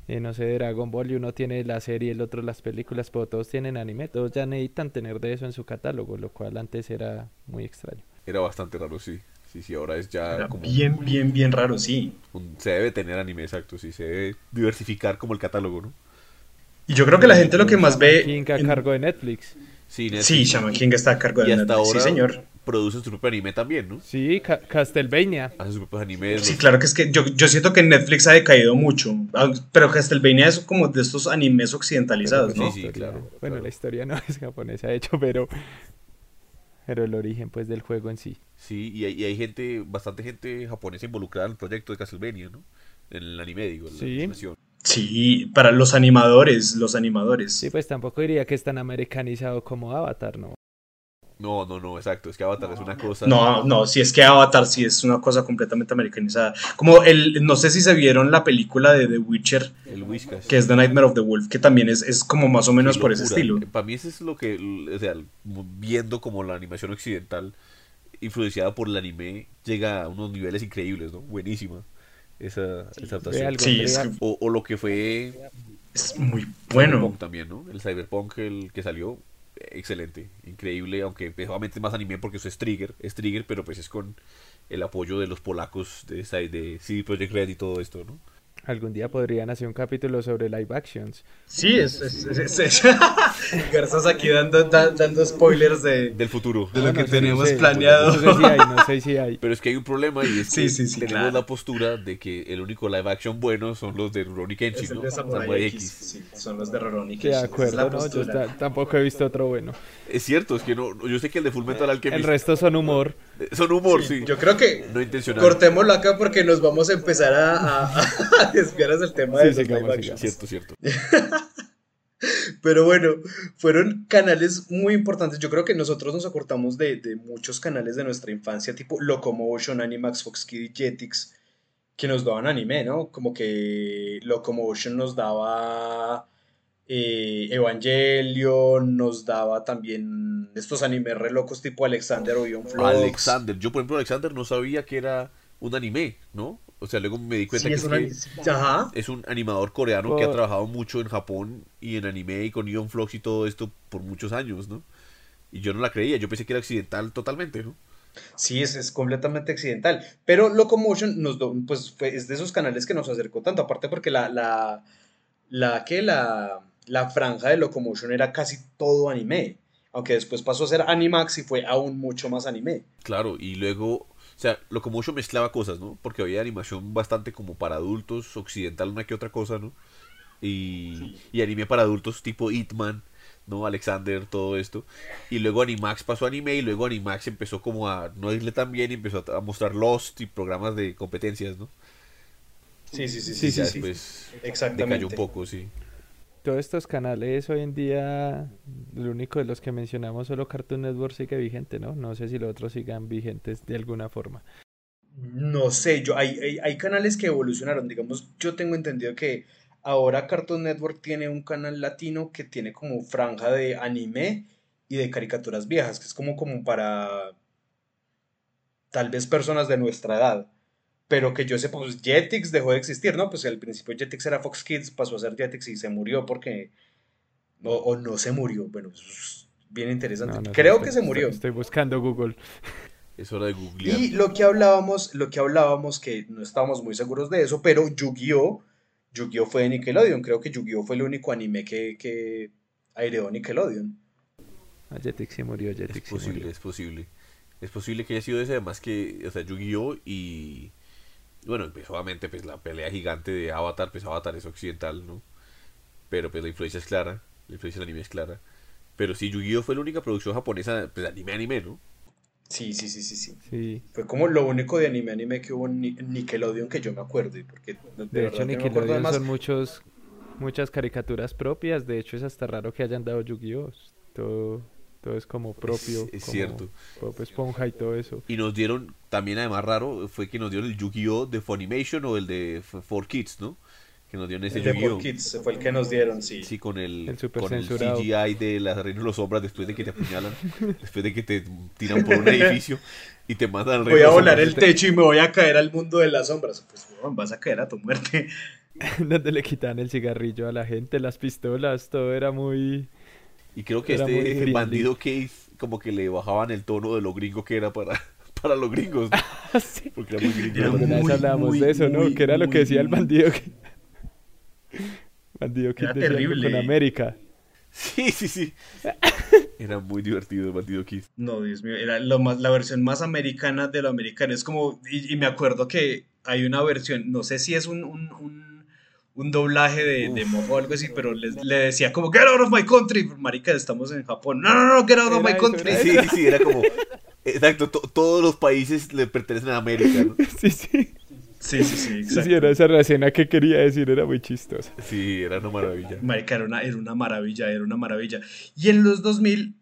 eh, no sé, Dragon Ball, y uno tiene la serie, el otro las películas, pero todos tienen anime, todos ya necesitan tener de eso en su catálogo, lo cual antes era muy extraño. Era bastante raro, sí. Sí, sí, ahora es ya Era como... bien, bien, bien raro, sí. un- se debe tener anime, exacto, sí. Se debe diversificar como el catálogo, ¿no? Y yo creo que la gente lo que más Shaman ve... King a en- cargo de Netflix. Sí, Netflix. Sí, Shaman King está a cargo de Y hasta Netflix, ahora, sí señor. Producen su propio anime también, ¿no? Sí, Ca Castlevania. Hacen sus propios animes. Sí, claro que es que yo, yo siento que Netflix ha decaído mucho, ah, pero Castlevania es como de estos animes occidentalizados, Pero, ¿no? Sí, sí, claro, Bueno, claro. la historia no es japonesa, de hecho, pero... Pero el origen, pues, del juego en sí. Sí, y hay, y hay gente, bastante gente japonesa involucrada en el proyecto de Castlevania, ¿no? En el anime, digo, en la Sí. animación. Sí, para los animadores, los animadores. Sí, pues tampoco diría que es tan americanizado como Avatar, ¿no? No, no, no, exacto. Es que Avatar es una cosa. No, no, si es que Avatar sí es una cosa completamente americanizada. Como el, no sé si se vieron la película de The Witcher, El Whiskas. que es The Nightmare of the Wolf, que también es, es como más o menos por ese estilo. Para mí eso es lo que, o sea, viendo como la animación occidental influenciada por el anime llega a unos niveles increíbles, ¿no? Buenísima esa, esa adaptación. Sí, es, que O, o lo que fue es muy bueno. Cyberpunk también, ¿no? El Cyberpunk el que salió, excelente, increíble, aunque obviamente más anime porque eso es Trigger, es Trigger, pero pues es con el apoyo de los polacos de, de CD Projekt Red y todo esto, ¿no? Algún día podrían hacer un capítulo sobre live actions. Sí, es, es, es- es- Garzas aquí dando, da- dando spoilers de, Del futuro. de lo Ah, que no tenemos no sé. planeado. No sé si hay, no sé si hay. Pero es que hay un problema y es Sí, que sí, sí, tenemos claro. la postura de que el único live action bueno son los de Rurouni Kenshin, el ¿no? de Samurai Samurai X. X. Sí, son los de Rurouni De Kenshin, es acuerdo, ¿no? Yo ta- tampoco he visto otro bueno. Es cierto, es que no, yo sé que el de Full Metal El Alchemist resto son humor. son humor, sí. Yo creo que No intencional. cortémoslo acá porque nos vamos a empezar a, a, a desviar hacia el tema Sí, de los sigamos, live actions. Cierto, cierto. Pero bueno, fueron canales muy importantes. Yo creo que nosotros nos acortamos de, de muchos canales de nuestra infancia, tipo Locomotion, Animax, Fox Kids Jetix, que nos daban anime, ¿no? Como que Locomotion nos daba eh, Evangelion, nos daba también estos animes re locos tipo Alexander o Ion Flux. Alexander. Yo, por ejemplo, Alexander no sabía que era un anime, ¿no? O sea, luego me di cuenta Sí, que es es, una- que Ajá. es un animador coreano que ha trabajado mucho en Japón y en anime y con Ion Flux y todo esto por muchos años, ¿no? Y yo no la creía, yo pensé que era occidental totalmente, ¿no? Sí, es, es completamente accidental. Pero Locomotion nos do- pues, fue- es de esos canales que nos acercó tanto, aparte porque la, la, la, que la, la franja de Locomotion era casi todo anime. Aunque después pasó a ser Animax y fue aún mucho más anime. Claro, y luego, o sea, Locomotion mezclaba cosas, ¿no? Porque había animación bastante como para adultos, occidental una que otra cosa, ¿no? Y, y anime para adultos tipo Hitman, ¿no? Alexander, todo esto. Y luego Animax pasó a anime y luego Animax empezó como a no irle tan bien y empezó a, a mostrar Lost y programas de competencias, ¿no? Sí, sí, sí, Sí, sí. sí, Exactamente. decayó un poco, sí. Todos estos canales hoy en día, el único de los que mencionamos, solo Cartoon Network sigue vigente, ¿no? No sé si los otros sigan vigentes de alguna forma. No sé, yo, hay, hay, hay canales que evolucionaron. Digamos, yo tengo entendido que ahora Cartoon Network tiene un canal latino que tiene como franja de anime y de caricaturas viejas, que es como, como para tal vez personas de nuestra edad. Pero que yo sepa, pues Jetix dejó de existir, ¿no? Pues al principio Jetix era Fox Kids, pasó a ser Jetix y se murió porque... O, o no se murió, bueno, eso es bien interesante. No, no sé, Creo estoy- que se murió. Estoy, buscando Google. Es hora de googlear. Y lo que hablábamos, lo que hablábamos, que no estábamos muy seguros de eso, pero Yu-Gi-Oh! Yu-Gi-Oh! fue de Nickelodeon. Creo que Yu-Gi-Oh! fue el único anime que, que aireó Nickelodeon. Ah, Jetix se murió, Es Jetix se posible, murió. es posible. Es posible que haya sido ese, además que, o sea, Yu-Gi-Oh! y. Bueno, pues obviamente, pues la pelea gigante de Avatar, pues Avatar es occidental, ¿no? Pero pues la influencia es clara, la influencia del anime es clara. Pero sí, Yu-Gi-Oh! fue la única producción japonesa, pues anime, anime, ¿no? Sí, sí, sí, sí, sí. Sí. Fue como lo único de anime anime que hubo en Ni- en Nickelodeon que yo me acuerdo. Porque de, De hecho, no Nickelodeon además. son muchos, muchas caricaturas propias. De hecho, es hasta raro que hayan dado Yu-Gi-Oh! Todo, todo es como propio. es como cierto. Pop Esponja y todo eso. Y nos dieron, también además raro, fue que nos dieron el Yu-Gi-Oh! de Funimation o el de F- 4Kids, ¿no? Que nos dieron ese El de Yu-Gi-Oh! 4Kids fue el que nos dieron, sí. Sí, con el, El super con el. CGI de las reinas de los sombras después de que te apuñalan, después de que te tiran por un edificio y te mandan al Voy a volar el techo y me voy a caer al mundo de las sombras. Pues weón, vas a caer a tu muerte. Donde le quitaban el cigarrillo a la gente, las pistolas, todo era muy... Y creo que Era este bandido Case como que le bajaban el tono de lo gringo que era para, para los gringos, ¿no? Sí. porque era muy gringo. Era muy, hablábamos muy, de eso, ¿no? muy, que era lo que decía el bandido que... Bandido que Era terrible. con América. Sí, sí, sí. Era muy divertido el Bandido Kid. No, Dios mío, era lo más, la versión más americana de lo americano. Es como, y, me acuerdo que hay una versión, no sé si es un, un, un, doblaje de, de o algo así, pero le, le, decía como, get out of my country. Marica, estamos en Japón. No, no, no, get out of my country. Sí, sí, sí, era como, exacto, todos los países le pertenecen a América, ¿no? Sí, sí. Sí, sí, sí, exacto. Sí, era esa escena que quería decir, era muy chistosa. Sí, era una maravilla. Marica, era una, era una maravilla, era una maravilla. Y en los 2000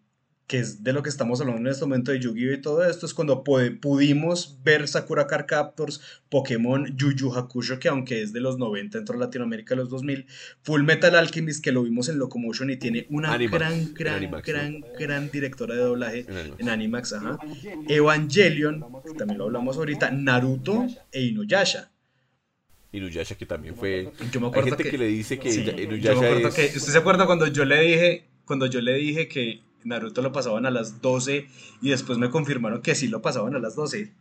que es de lo que estamos hablando en este momento de Yu-Gi-Oh! y todo esto, es cuando pudimos ver Sakura Card Captors, Pokémon, Yu Yu Hakusho, que aunque es de los 90, entró a Latinoamérica de los 2000, Full Metal Alchemist, que lo vimos en Locomotion y tiene una gran, gran, gran, gran directora de doblaje en Animax, ajá. Evangelion, que también lo hablamos ahorita, Naruto e Inuyasha. Inuyasha que también fue... Yo me acuerdo Hay gente que, le dice que Inuyasha yo me acuerdo que, ¿Usted se acuerda cuando yo le dije, cuando yo le dije que Naruto lo pasaban a las 12 y después me confirmaron que sí lo pasaban a las 12.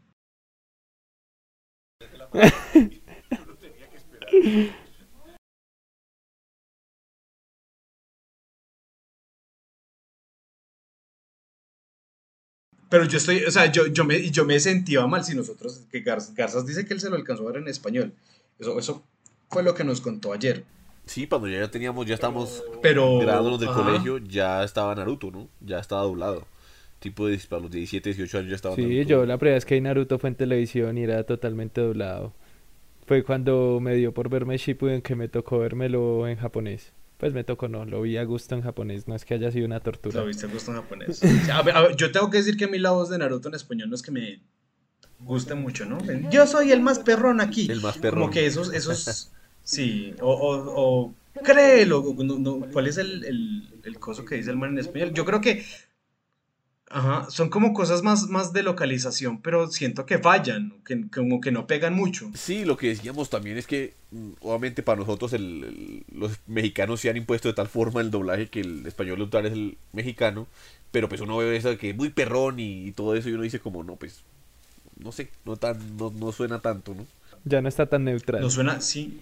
Pero yo estoy, o sea, yo, yo, me, yo me sentía mal si nosotros, que Garzas dice que él se lo alcanzó a ver en español. Eso, eso fue lo que nos contó ayer. Sí, cuando ya teníamos, ya estamos Pero, graduándonos del colegio, ya estaba Naruto, ¿no? Ya estaba doblado. Tipo de, para los 17, 18 años ya estaba Sí, yo la primera vez que vi Naruto fue en televisión y era totalmente doblado. Fue cuando me dio por verme Shippuden que me tocó vérmelo en japonés. Pues me tocó, no, lo vi a gusto en japonés, no es que haya sido una tortura. Lo viste a gusto en japonés. yo tengo que decir que a mí la voz de Naruto en español no es que me guste mucho, ¿no? Yo soy el más perrón aquí. El más perrón. Como que esos, esos Sí, o, o, créelo. ¿Cuál es el, el, el, coso que dice el man en español? Yo creo que ajá, son como cosas más, más de localización, pero siento que fallan, que, como que no pegan mucho. Sí, lo que decíamos también es que, mm, obviamente, para nosotros los mexicanos se han impuesto de tal forma el doblaje que el español neutral es el mexicano, pero pues uno ve eso que es muy perrón y, todo eso y uno dice como, no, pues, no sé, no, tan, no, no suena tanto, ¿no? Ya no está tan neutral. No suena, sí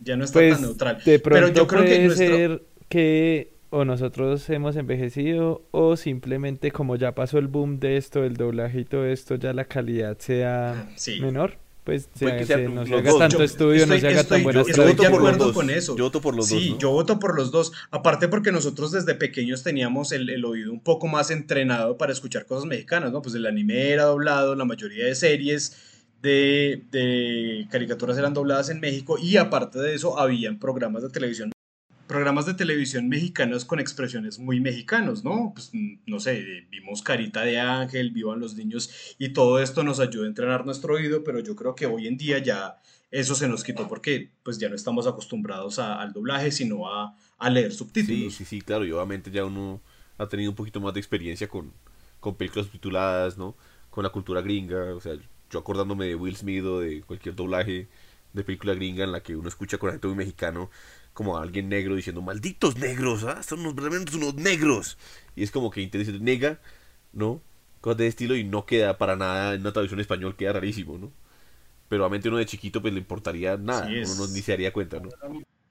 ya no está pues, tan neutral. Pero yo creo que ser que o nosotros hemos envejecido o simplemente como ya pasó el boom de esto, el doblaje y todo esto, ya la calidad sea ah, menor. Pues se, no se haga tanto estudio, no se haga tan buenas Yo voto por los dos. con eso. Yo voto por los dos. Sí, yo voto por los dos. Aparte porque nosotros desde pequeños teníamos el, el, oído un poco más entrenado para escuchar cosas mexicanas, ¿no? Pues el anime era doblado, la mayoría de series de, caricaturas eran dobladas en México y aparte de eso habían programas de televisión programas de televisión mexicanos con expresiones muy mexicanos, ¿no? Pues no sé, vimos Carita de Ángel, Vivan los Niños y todo esto nos ayuda a entrenar nuestro oído, pero yo creo que hoy en día ya eso se nos quitó porque pues ya no estamos acostumbrados al doblaje, sino a, a, leer subtítulos. Sí, sí, sí, claro, y obviamente ya uno ha tenido un poquito más de experiencia con, con películas tituladas, ¿no? Con la cultura gringa, o sea, yo acordándome de Will Smith o de cualquier doblaje de película gringa en la que uno escucha con acento muy mexicano como a alguien negro diciendo malditos negros, ¿ah? son unos, realmente unos negros. Y es como que interesa nega, ¿no? Cosas de estilo y no queda para nada en una traducción español, queda rarísimo, ¿no? Pero obviamente uno de chiquito pues le importaría nada, uno no, ni se daría cuenta, ¿no?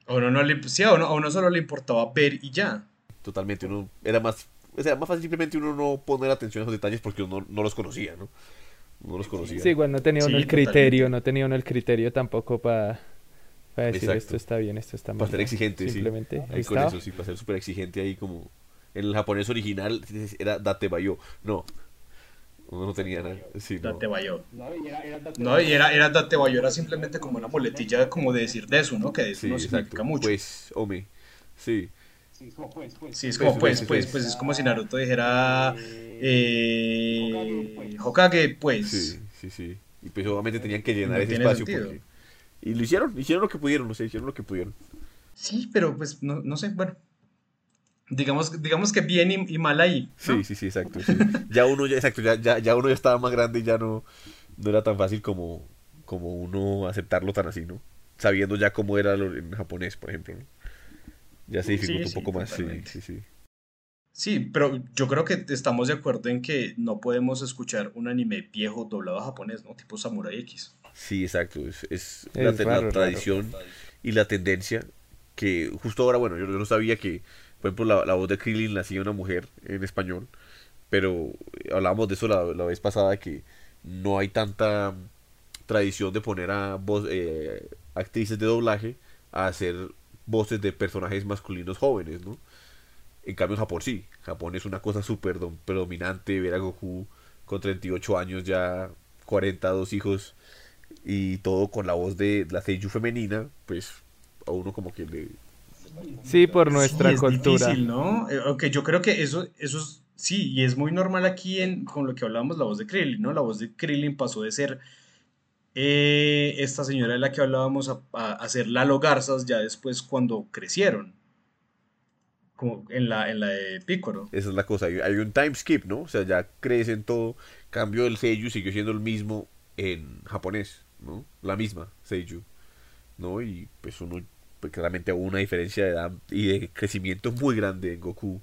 A uno, no le, sí, a uno, solo le importaba ver y ya. Totalmente, uno era más, o sea, más fácil simplemente uno no poner atención a esos detalles porque uno no los conocía, ¿no? No los conocía. Sí, igual no tenía uno el criterio, no tenía uno el criterio tampoco para decir esto está bien, esto está mal. Para ser exigente, Simplemente, sí. Ahí con eso, sí, para ser súper exigente ahí como... En el japonés original era date bayo. No, uno no tenía nada. Sí, date bayo. No, y era, era date bayo, era simplemente como una boletilla como de decir de eso, ¿no? Que de eso no significa mucho. Pues, Omi, sí. Sí, es como pues, pues. Sí, es como pues, pues, pues, es como si Naruto dijera eh, Hokage, pues. Sí, sí, sí. Y pues obviamente tenían que llenar ese espacio. Porque... Y lo hicieron, hicieron lo que pudieron, no sé, hicieron lo que pudieron. Sí, pero pues no, no sé, bueno. Digamos, digamos que bien y, mal ahí. Sí, sí, sí, exacto. ya uno ya, exacto, ya, ya, ya, uno ya estaba más grande y ya no, no era tan fácil como, como uno aceptarlo tan así, ¿no? Sabiendo ya cómo era en japonés, por ejemplo. ¿no? Ya se dificulta un poco más, sí, sí, sí. Sí, pero yo creo que estamos de acuerdo en que no podemos escuchar un anime viejo doblado a japonés, ¿no? Tipo Samurai X. Sí, exacto. Es, la, tradición y la tendencia que justo ahora, bueno, yo, no sabía que, por ejemplo, la, voz de Krillin la hacía una mujer en español, pero hablábamos de eso la, vez pasada, que no hay tanta tradición de poner a voz, eh, actrices de doblaje a hacer voces de personajes masculinos jóvenes, ¿no? En cambio en Japón sí, Japón es una cosa súper predominante, ver a Goku con 38 años ya, 42 hijos y todo con la voz de la Seiyuu femenina, pues a uno como que le... Sí, por nuestra es cultura. Difícil, ¿no? Eh, yo creo que eso, eso es, sí, y es muy normal aquí en, con lo que hablamos, la voz de Krillin, ¿no? La voz de Krillin pasó de ser eh, esta señora de la que hablábamos a, ser Lalo Garzas ya después cuando crecieron. En la, en la de Picoro. Esa es la cosa, hay, un time skip, ¿no? O sea, ya crecen todo, cambio el Seiyu siguió siendo el mismo en japonés, ¿no? La misma Seiyu, ¿no? Y pues uno, pues, claramente hubo una diferencia de edad y de crecimiento muy grande en Goku.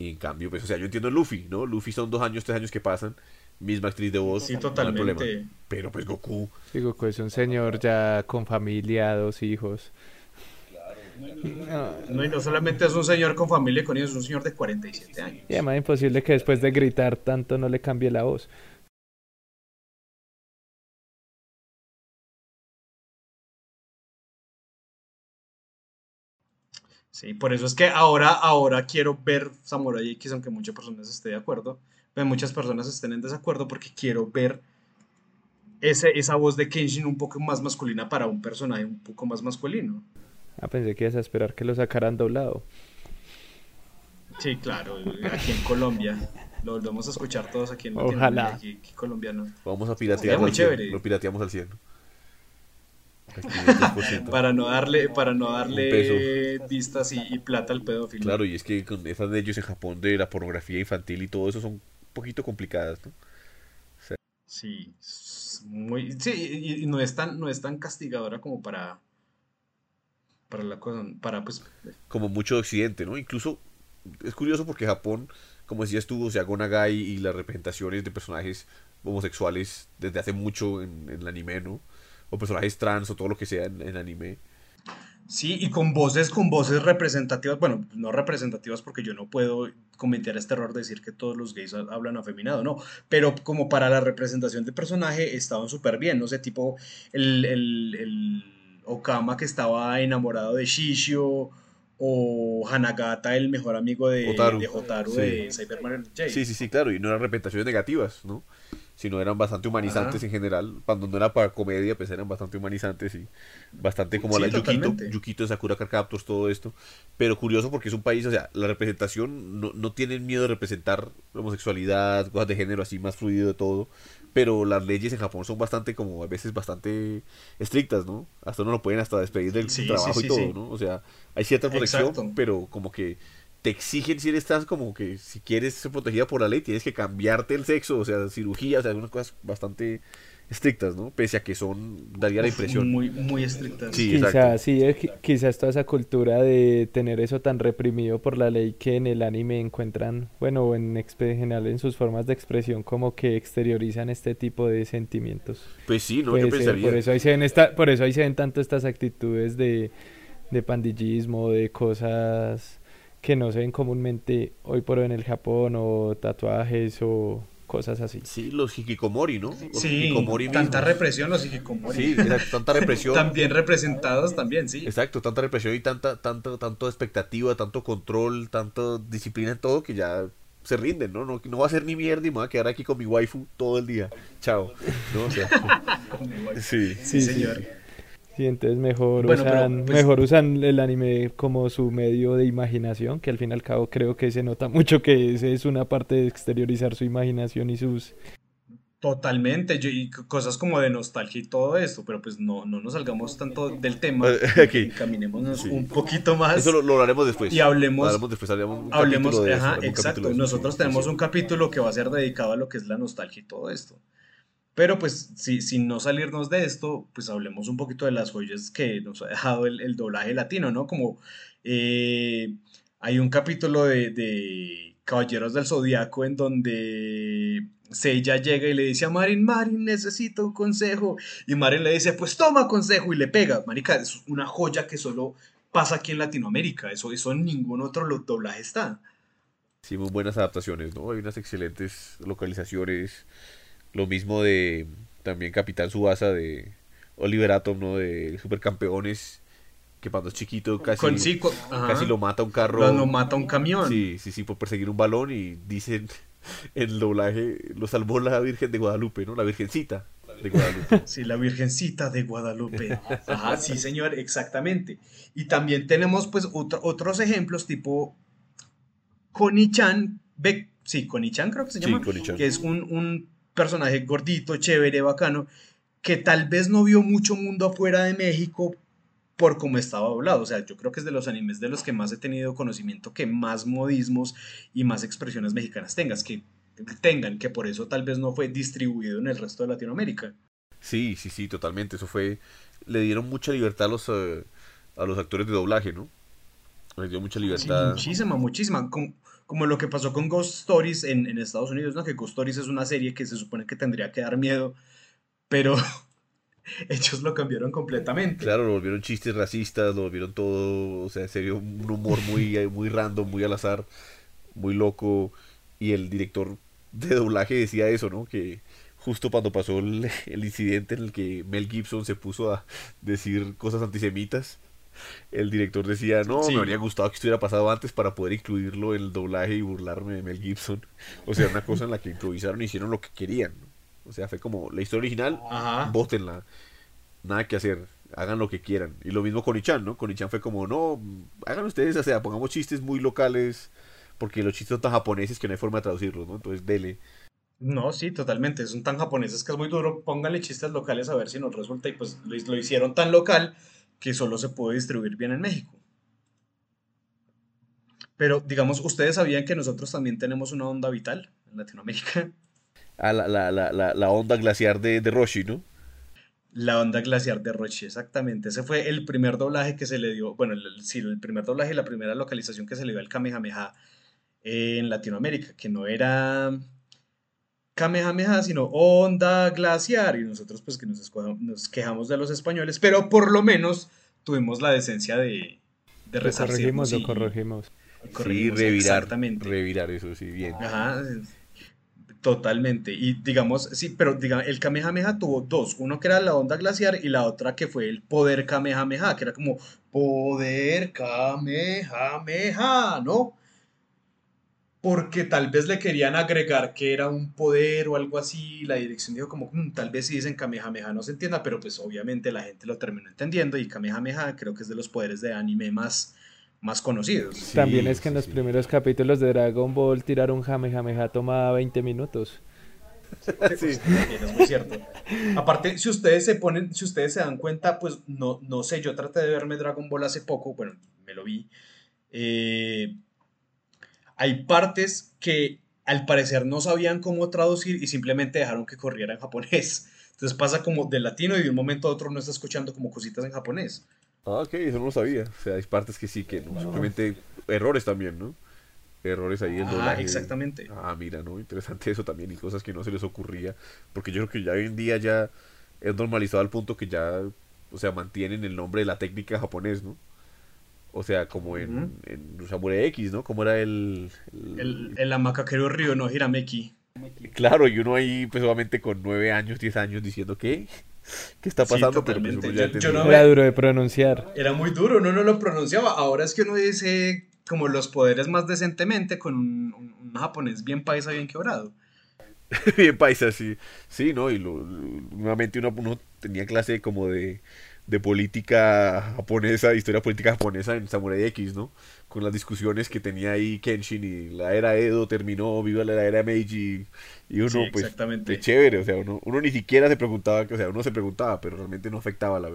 En cambio, pues, o sea, yo entiendo Luffy, ¿no? Luffy son dos años, tres años que pasan, misma actriz de voz. Sí, totalmente. Pero pues Goku. Sí, Goku es un señor ya con familia, dos hijos. No, y no solamente es un señor con familia con hijos, es un señor de 47 años. Y además imposible que después de gritar tanto no le cambie la voz. Sí, por eso es que ahora, ahora quiero ver Samurai X, aunque muchas personas estén de acuerdo, pero muchas personas estén en desacuerdo porque quiero ver ese, esa voz de Kenshin un poco más masculina para un personaje un poco más masculino. Ah, pensé que ibas a esperar que lo sacaran doblado. Sí, claro, aquí en Colombia. Lo volvemos a escuchar todos aquí en Ojalá. Aquí, colombiano. Vamos a piratear. Muy chévere. Lo pirateamos al 100. para no darle para no darle vistas y, plata al pedófilo. Claro, y es que con esas leyes en Japón de la pornografía infantil y todo eso son poquito complicadas, ¿no? sí, muy sí, y, no es tan no es tan castigadora como para para la cosa, para pues... Como mucho occidente, ¿no? Incluso es curioso porque Japón, como decías tú, o sea, Gonagai y las representaciones de personajes homosexuales desde hace mucho en, el anime, ¿no? O personajes trans o todo lo que sea en, en anime. Sí, y con voces, con voces representativas, bueno, no representativas porque yo no puedo cometer este error de decir que todos los gays hablan afeminado, no, pero como para la representación de personaje estaban súper bien, no sé, tipo el, el, el Okama que estaba enamorado de Shishio, o Hanagata, el mejor amigo de Hotaru de, Cyberman Sí, sí, sí, claro, y no eran representaciones negativas, ¿no? Sino eran bastante humanizantes en general. Cuando no era para comedia, pues eran bastante humanizantes y bastante como la Yukito, Yukito Sakura Car Captors, todo esto. Pero curioso porque es un país, o sea, la representación no, no tienen miedo de representar homosexualidad, cosas de género así más fluido de todo pero las leyes en Japón son bastante, como a veces bastante estrictas, ¿no? Hasta no lo pueden hasta despedir del trabajo y todo, ¿no? O sea, hay cierta protección, pero como que te exigen si estás como que si quieres ser protegida por la ley tienes que cambiarte el sexo, o sea, cirugía, o sea, algunas cosas bastante estrictas, ¿no? Pese a que son, daría la impresión. Muy, muy estrictas. Sí, quizás, sí, quizás toda esa cultura de tener eso tan reprimido por la ley que en el anime encuentran, bueno, en general en sus formas de expresión, como que exteriorizan este tipo de sentimientos. Pues sí, ¿no? Yo pensaría. Por eso ahí se ven, esta, por eso ahí se ven tanto estas actitudes de, de pandillismo, de cosas que no se ven comúnmente hoy por hoy en el Japón, o tatuajes, o cosas así. Sí, los hikikomori, ¿no? sí, tanta represión los hikikomori. Sí, tanta represión. también representados también, sí. Exacto, tanta represión y tanta, tanto, tanto expectativa, tanto control, tanta disciplina en todo que ya se rinden, ¿no? No, no va a ser ni mierda y me voy a quedar aquí con mi waifu todo el día. Chao. ¿No? sí. sí, señor. Sí, entonces mejor usan, pues, mejor usan el anime como su medio de imaginación, que al fin y al cabo creo que se nota mucho que ese es una parte de exteriorizar su imaginación y sus Totalmente, y cosas como de nostalgia y todo esto, pero pues no, no nos salgamos tanto del tema, Aquí. caminémonos un poquito más. Eso lo, haremos después. Y hablemos, hablemos después, hablemos, ajá, exacto, nosotros tenemos un capítulo que va a ser dedicado a lo que es la nostalgia y todo esto. Pero pues si, sin no salirnos de esto, pues hablemos un poquito de las joyas que nos ha dejado el, doblaje latino, ¿no? Como eh, hay un capítulo de, Caballeros del Zodiaco en donde Seiya llega y le dice a Marin, Marin, necesito un consejo. Y Marin le dice, pues toma consejo y le pega. Marica, es una joya que solo pasa aquí en Latinoamérica. Eso, eso en ningún otro doblaje está. Sí, muy buenas adaptaciones, ¿no? Hay unas excelentes localizaciones. Lo mismo de también Capitán Subasa de Oliver Atom, ¿no? De Supercampeones. Que cuando es chiquito casi, casi lo mata un carro. Lo mata un camión. Sí, sí, sí, por perseguir un balón. Y dicen en el doblaje, lo salvó la Virgen de Guadalupe, ¿no? La Virgencita de Guadalupe. Sí, la Virgencita de Guadalupe. Ajá, sí, señor, exactamente. Y también tenemos, pues, otros ejemplos, tipo Konichan, sí, Konichan creo que se llama, que es un, un personaje gordito, chévere, bacano, que tal vez no vio mucho mundo afuera de México por cómo estaba doblado. O sea, yo creo que es de los animes de los que más he tenido conocimiento, que más modismos y más expresiones mexicanas tengas, que tengan, que por eso tal vez no fue distribuido en el resto de Latinoamérica. Sí, sí, sí, totalmente. Eso fue. Le dieron mucha libertad a los, eh, a los actores de doblaje, ¿no? Les dio mucha libertad. muchísima, muchísima. Como, como, lo que pasó con Ghost Stories en, en Estados Unidos, ¿no? Que Ghost Stories es una serie que se supone que tendría que dar miedo, pero ellos lo cambiaron completamente. Claro, lo volvieron chistes racistas, lo volvieron todo, o sea, en serio, un humor muy, muy random, muy al azar, muy loco. Y el director de doblaje decía eso, ¿no? Que justo cuando pasó el, incidente en el que Mel Gibson se puso a decir cosas antisemitas, el director decía, no, me habría gustado que estuviera pasado antes para poder incluirlo en el doblaje y burlarme de Mel Gibson. O sea, una cosa en la que improvisaron y hicieron lo que querían. O sea, fue como la historia original, votenla. Nada que hacer, hagan lo que quieran. Y lo mismo con Ichan, ¿no? Con Ichan fue como, no, hagan ustedes, o sea, pongamos chistes muy locales, porque los chistes son tan japoneses que no hay forma de traducirlos, ¿no? Entonces, dele. No, sí, totalmente. Son tan japoneses que es muy duro. Pónganle chistes locales a ver si nos resulta. Y pues lo, hicieron tan local que solo se puede distribuir bien en México. Pero, digamos, ¿ustedes sabían que nosotros también tenemos una onda vital en Latinoamérica? Ah, la, la, la, la onda glaciar de, de Roshi, ¿no? La onda glaciar de Roshi, exactamente. Ese fue el primer doblaje que se le dio, bueno, sí, el primer doblaje y la primera localización que se le dio al Kamehameha en Latinoamérica, que no era Kamehameha, sino onda glaciar. Y nosotros pues que nos, nos quejamos de los españoles, pero por lo menos tuvimos la decencia de, de Lo corregimos, lo corregimos. Sí, revirar, revirar eso, sí, bien. Ajá, totalmente. Y digamos, sí, pero digamos, el Kamehameha tuvo dos. Uno que era la onda glaciar y la otra que fue el poder Kamehameha, que era como poder Kamehameha, ¿no? Porque tal vez le querían agregar que era un poder o algo así, la dirección dijo como, mm, tal vez si dicen Kamehameha no se entienda, pero pues obviamente la gente lo terminó entendiendo y Kamehameha creo que es de los poderes de anime más, más conocidos. También es que en los primeros capítulos de Dragon Ball tirar un Kamehameha tomaba 20 minutos. Sí, es muy cierto. Aparte, si ustedes se ponen, si ustedes se dan cuenta, pues no, no sé, yo traté de verme Dragon Ball hace poco, bueno, me lo vi. Eh, hay partes que al parecer no sabían cómo traducir y simplemente dejaron que corriera en japonés. Entonces pasa como de latino y de un momento a otro no está escuchando como cositas en japonés. Ah, ok, eso no lo sabía. O sea, hay partes que sí, que no. Simplemente errores también, ¿no? Errores ahí en Ah, exactamente. Ah, mira, ¿no? Interesante eso también y cosas que no se les ocurría. Porque yo creo que ya hoy en día ya es normalizado al punto que ya, o sea, mantienen el nombre de la técnica japonés, ¿no? O sea, como en, en Samurai X, ¿no? Como era el... El, el, el Ryo no Hirameki. Claro, y uno ahí, pues obviamente con nueve años, diez años, diciendo, ¿qué? ¿Qué está pasando? Pero pues, era duro de pronunciar. Era muy duro, uno no lo pronunciaba. Ahora es que uno dice como los poderes más decentemente con un, japonés bien paisa, bien quebrado. bien paisa, sí. Sí, ¿no? Y nuevamente uno, uno tenía clase como de de política japonesa, historia política japonesa en Samurai X, ¿no? Con las discusiones que tenía ahí Kenshin y la era Edo terminó, viva la era Meiji y uno pues exactamente. chévere, o sea, uno, uno, ni siquiera se preguntaba, o sea, uno se preguntaba, pero realmente no afectaba la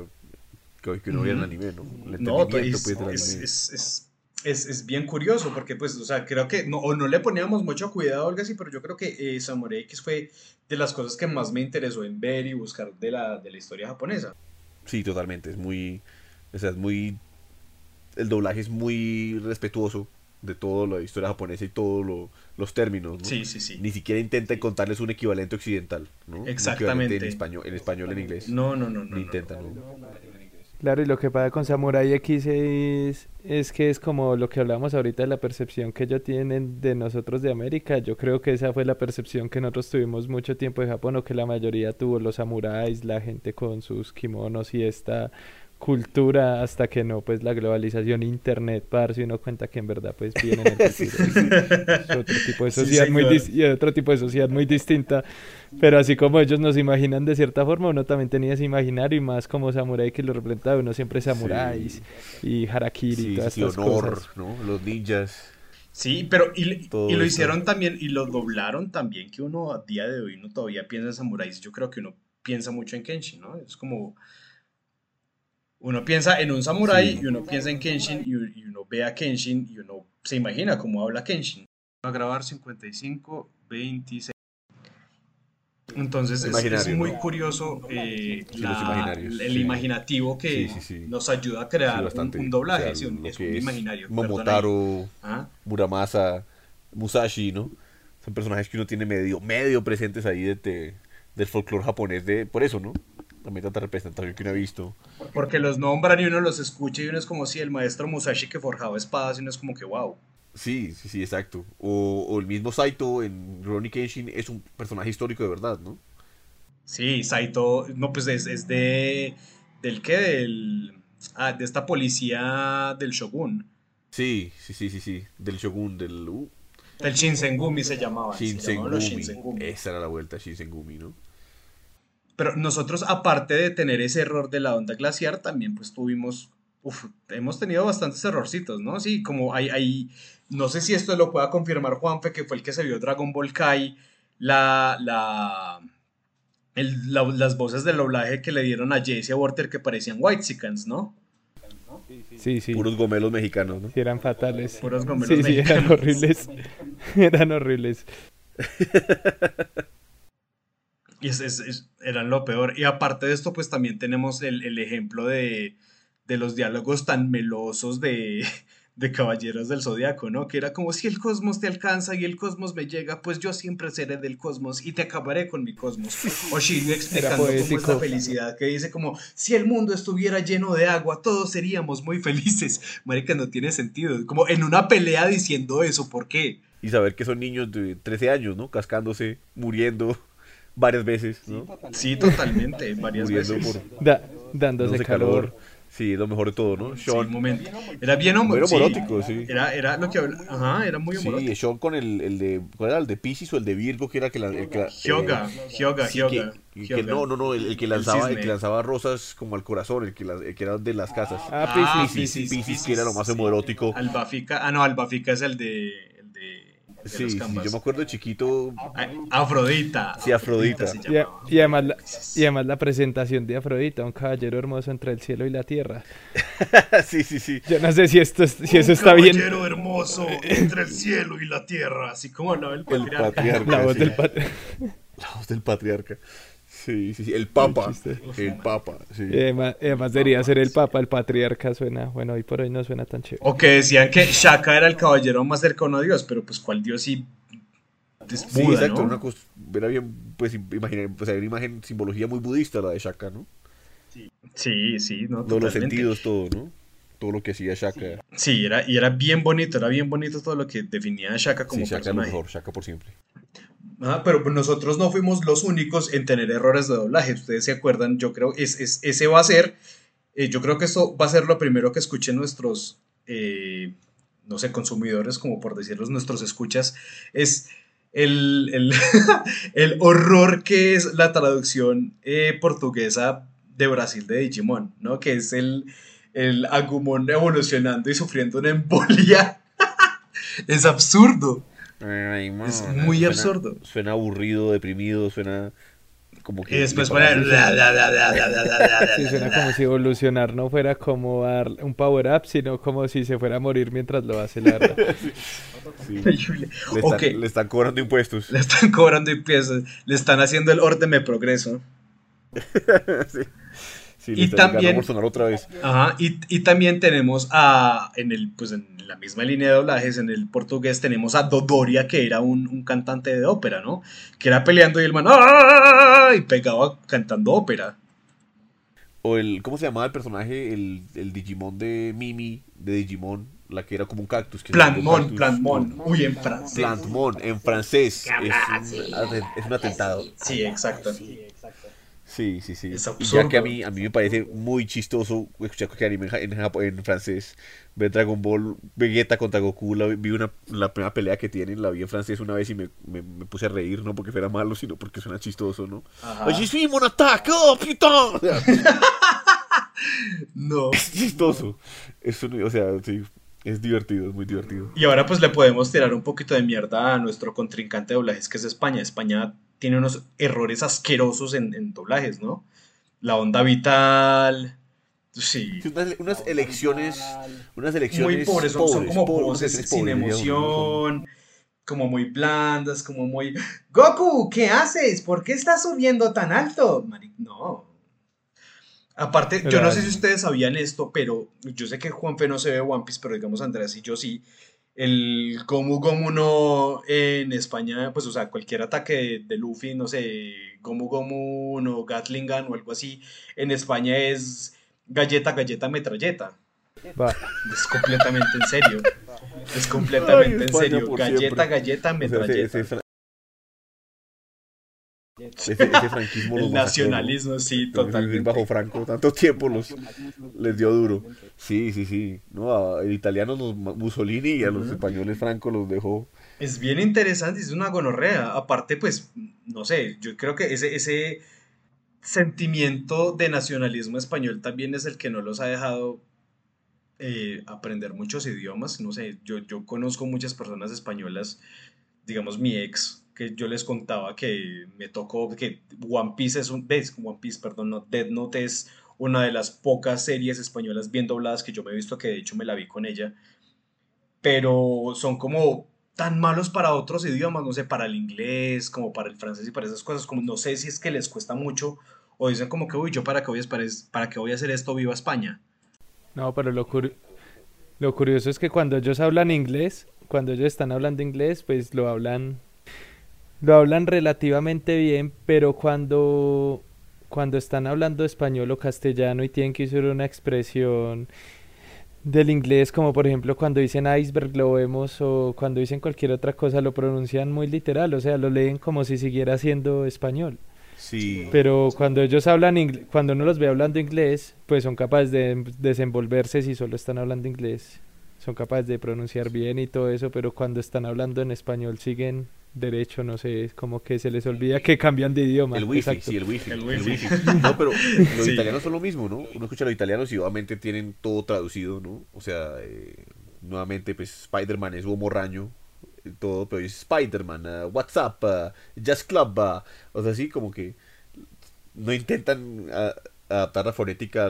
que, que uno viera el anime, ¿no? no, pues, es, es, es, es, bien curioso porque pues, o sea, creo que no, o no le poníamos mucho cuidado algo así, pero yo creo que eh, Samurai X fue de las cosas que más me interesó en ver y buscar de la, de la historia japonesa. Sí, totalmente. Es muy. O sea, es muy. El doblaje es muy respetuoso de toda la historia japonesa y todos los términos. ¿no? Sí, sí, sí. Ni siquiera intenta contarles un equivalente occidental. ¿no? Exactamente. En español, en español, en inglés. No, no, no. no, no intentan. Claro, y lo que pasa con Samurai X es, es que es como lo que hablamos ahorita de la percepción que ellos tienen de nosotros de América. Yo creo que esa fue la percepción que nosotros tuvimos mucho tiempo de Japón, o que la mayoría tuvo los samuráis, la gente con sus kimonos y esta cultura hasta que no, pues la globalización, internet, si uno cuenta que en verdad pues viene en el futuro. es otro tipo de sociedad muy y otro tipo de sociedad muy distinta, pero así como ellos nos imaginan de cierta forma, uno también tenía ese imaginario y más como samurái que lo representaba, uno siempre samuráis y harakiri y todas estas honor, ¿no? Los ninjas. Sí, pero y, y lo hicieron también y lo doblaron también, que uno a día de hoy no todavía piensa en samuráis, yo creo que uno piensa mucho en Kenshin, ¿no? Es como uno piensa en un samurái y uno piensa en Kenshin y, uno ve a Kenshin y uno se imagina cómo habla Kenshin. Va a grabar 55, 26. Entonces es, muy curioso eh, el imaginativo que nos ayuda a crear un, doblaje, es un imaginario. Momotaro, ¿Ah? Muramasa, Musashi, ¿no? Son personajes que uno tiene medio, medio presentes ahí de, del folclore japonés, de, por eso, ¿no? También tanta representación que uno ha visto. Porque los nombran y uno los escucha y uno es como si el maestro Musashi que forjaba espadas y uno es como que wow. Sí, sí, sí, exacto. O, el mismo Saito en Ronnie Kenshin es un personaje histórico de verdad, ¿no? Sí, Saito, no, pues es, es de. ¿Del qué? Del. Ah, de esta policía del Shogun. Sí, sí, sí, sí, sí. Del Shogun, del. Uh. Del Shinsengumi se llamaba. Shinsengumi. Esa era la vuelta, Shinsengumi, ¿no? Pero nosotros, aparte de tener ese error de la onda glaciar, también pues tuvimos, uf, hemos tenido bastantes errorcitos, ¿no? Sí, como hay, hay, no sé si esto lo pueda confirmar Juanfe, que fue el que se vio Dragon Ball Kai, la, la, las voces del doblaje que le dieron a Jesse Water que parecían White Chickens, ¿no? Sí, sí. Puros gomelos mexicanos, ¿no? Sí, eran fatales. Puros gomelos sí, mexicanos. Sí, eran horribles. eran horribles. Y es, eran lo peor. Y aparte de esto, pues también tenemos el, ejemplo de, los diálogos tan melosos de, de Caballeros del Zodiaco, ¿no? Que era como si el cosmos te alcanza y el cosmos me llega, pues yo siempre seré del cosmos y te acabaré con mi cosmos. O Shiryu explicando cómo es la felicidad, que dice como, si el mundo estuviera lleno de agua, todos seríamos muy felices. Marica, no tiene sentido. Como en una pelea diciendo eso, ¿por qué? Y saber que son niños de 13 años, ¿no? Cascándose, muriendo varias veces, ¿no? Sí, totalmente, varias veces. dándose calor. Sí, lo mejor de todo, ¿no? Sean. momento. Era bien homorótico, sí. Era, era lo que Ajá, era muy homorótico. Sí, Sean con el, el de. ¿Cuál era? El de Pisces o el de Virgo, que era que la. El que, Hyoga, Hyoga, Hyoga. no, no, no, el, que lanzaba, el, que lanzaba rosas como al corazón, el que, el que era de las casas. Ah, Pisces. Pisces, que era lo más homorótico. Albafica, ah, no, Albafica es el de Sí, sí, yo me acuerdo de chiquito. Afrodita. Sí, Afrodita. Y, además la, y además la presentación de Afrodita, un caballero hermoso entre el cielo y la tierra. sí, sí, sí. Yo no sé si, esto, si eso está bien. Un caballero hermoso entre el cielo y la tierra, así como no, el patriarca. la voz del patriarca. La voz del patriarca. Sí, sí, sí, el Papa. El Papa, sí. además, debería ser el Papa, el patriarca suena, bueno, hoy por hoy no suena tan chévere. O que decían que Shaka era el caballero más cercano a Dios, pero pues cuál Dios sí sí, exacto, una cosa, era bien, pues, imaginar, pues, una imagen, simbología muy budista la de Shaka, ¿no? Sí, sí, no, Todos los sentidos, todo, ¿no? Todo lo que hacía Shaka. Sí, era, y era bien bonito, era bien bonito todo lo que definía a Shaka como sí, Shaka personaje. mejor, Shaka por siempre. Pero nosotros no fuimos los únicos en tener errores de doblaje. Ustedes se acuerdan, yo creo, es, es ese va a ser, eh, yo creo que esto va a ser lo primero que escuchen nuestros, eh, no sé, consumidores, como por decirlos, nuestros escuchas, es el, el, el horror que es la traducción eh, portuguesa de Brasil de Digimon, ¿no? Que es el, el Agumon evolucionando y sufriendo una embolia. es absurdo es muy absurdo. Suena aburrido, deprimido, suena como que... Y después suena como si evolucionar no fuera como dar un power up, sino como si se fuera a morir mientras lo hace, la Le, están, cobrando impuestos. Le están cobrando impuestos. Le están haciendo el orden de progreso. y también otra vez. Ajá, y, y, también tenemos a en el pues en la misma línea de doblajes en el portugués tenemos a Dodoria que era un, un cantante de ópera no que era peleando y el man ¡ah! y pegaba cantando ópera O el, ¿cómo se llamaba el personaje? El, el Digimon de Mimi, de Digimon, la que era como un cactus. Que Plantmon, Plantmon. Uy, en francés. Plantmon, en francés. Es un, es un atentado. Sí, exacto. Sí, sí, sí. y ya que a mí, a mí me parece muy chistoso escuchar cualquier anime en, en, francés. Ver Dragon Ball, Vegeta contra Goku, la, vi una, la primera pelea que tienen, la vi en francés una vez y me, me, puse a reír, no porque fuera malo, sino porque suena chistoso, ¿no? ¡Allí sí, mon ataque! ¡Oh, no. Es chistoso. Es o sea, sí, es divertido, es muy divertido. Y ahora pues le podemos tirar un poquito de mierda a nuestro contrincante de doblajes que es España. España tiene unos errores asquerosos en, doblajes, ¿no? La onda vital. Sí. Unas, elecciones. Unas elecciones. Muy pobres, son, como voces sin emoción. Como muy blandas, como muy. Goku, ¿qué haces? ¿Por qué estás subiendo tan alto? no. Aparte, yo no sé si ustedes sabían esto, pero yo sé que Juanfe no se ve One Piece, pero digamos Andrés y yo sí el Gomu Gomu no en España, pues, o sea, cualquier ataque de, Luffy, no sé, Gomu Gomu no Gatlingan o algo así, en España es galleta, galleta, metralleta. Es completamente en serio. Es completamente en serio. Galleta, galleta, metralleta. Ese, franquismo El nacionalismo, sí, totalmente. bajo Franco tanto tiempo los, les dio duro. Sí, sí, sí. No, el italiano Mussolini y a los españoles Franco los dejó. Es bien interesante, es una gonorrea. Aparte, pues, no sé, yo creo que ese, ese sentimiento de nacionalismo español también es el que no los ha dejado eh, aprender muchos idiomas. No sé, yo, yo conozco muchas personas españolas, digamos mi ex que yo les contaba que me tocó, que One Piece es un, ¿ves? One Piece, perdón, no, Dead Note es una de las pocas series españolas bien dobladas que yo me he visto, que de hecho me la vi con ella, pero son como tan malos para otros idiomas, no sé, para el inglés, como para el francés y para esas cosas, como no sé si es que les cuesta mucho o dicen como que, uy, yo para qué voy a, para qué voy a hacer esto, viva España. No, pero lo, lo curioso es que cuando ellos hablan inglés, cuando ellos están hablando inglés, pues lo hablan lo hablan relativamente bien, pero cuando, cuando están hablando español o castellano y tienen que usar una expresión del inglés, como por ejemplo cuando dicen iceberg lo vemos o cuando dicen cualquier otra cosa lo pronuncian muy literal, o sea, lo leen como si siguiera siendo español. Sí. Pero cuando ellos hablan cuando uno los ve hablando inglés, pues son capaces de desenvolverse si solo están hablando inglés. Son capaces de pronunciar bien y todo eso, pero cuando están hablando en español siguen derecho, no sé, es como que se les olvida que cambian de idioma. El wifi, sí, el wifi. El wifi. No, pero los italianos son lo mismo, ¿no? Uno escucha a los italianos y obviamente tienen todo traducido, ¿no? O sea, eh, nuevamente, pues Spider-Man es un morraño, eh, todo, pero es Spider-Man, uh, WhatsApp, uh, Jazz Club, uh, o sea, así como que no intentan adaptar la fonética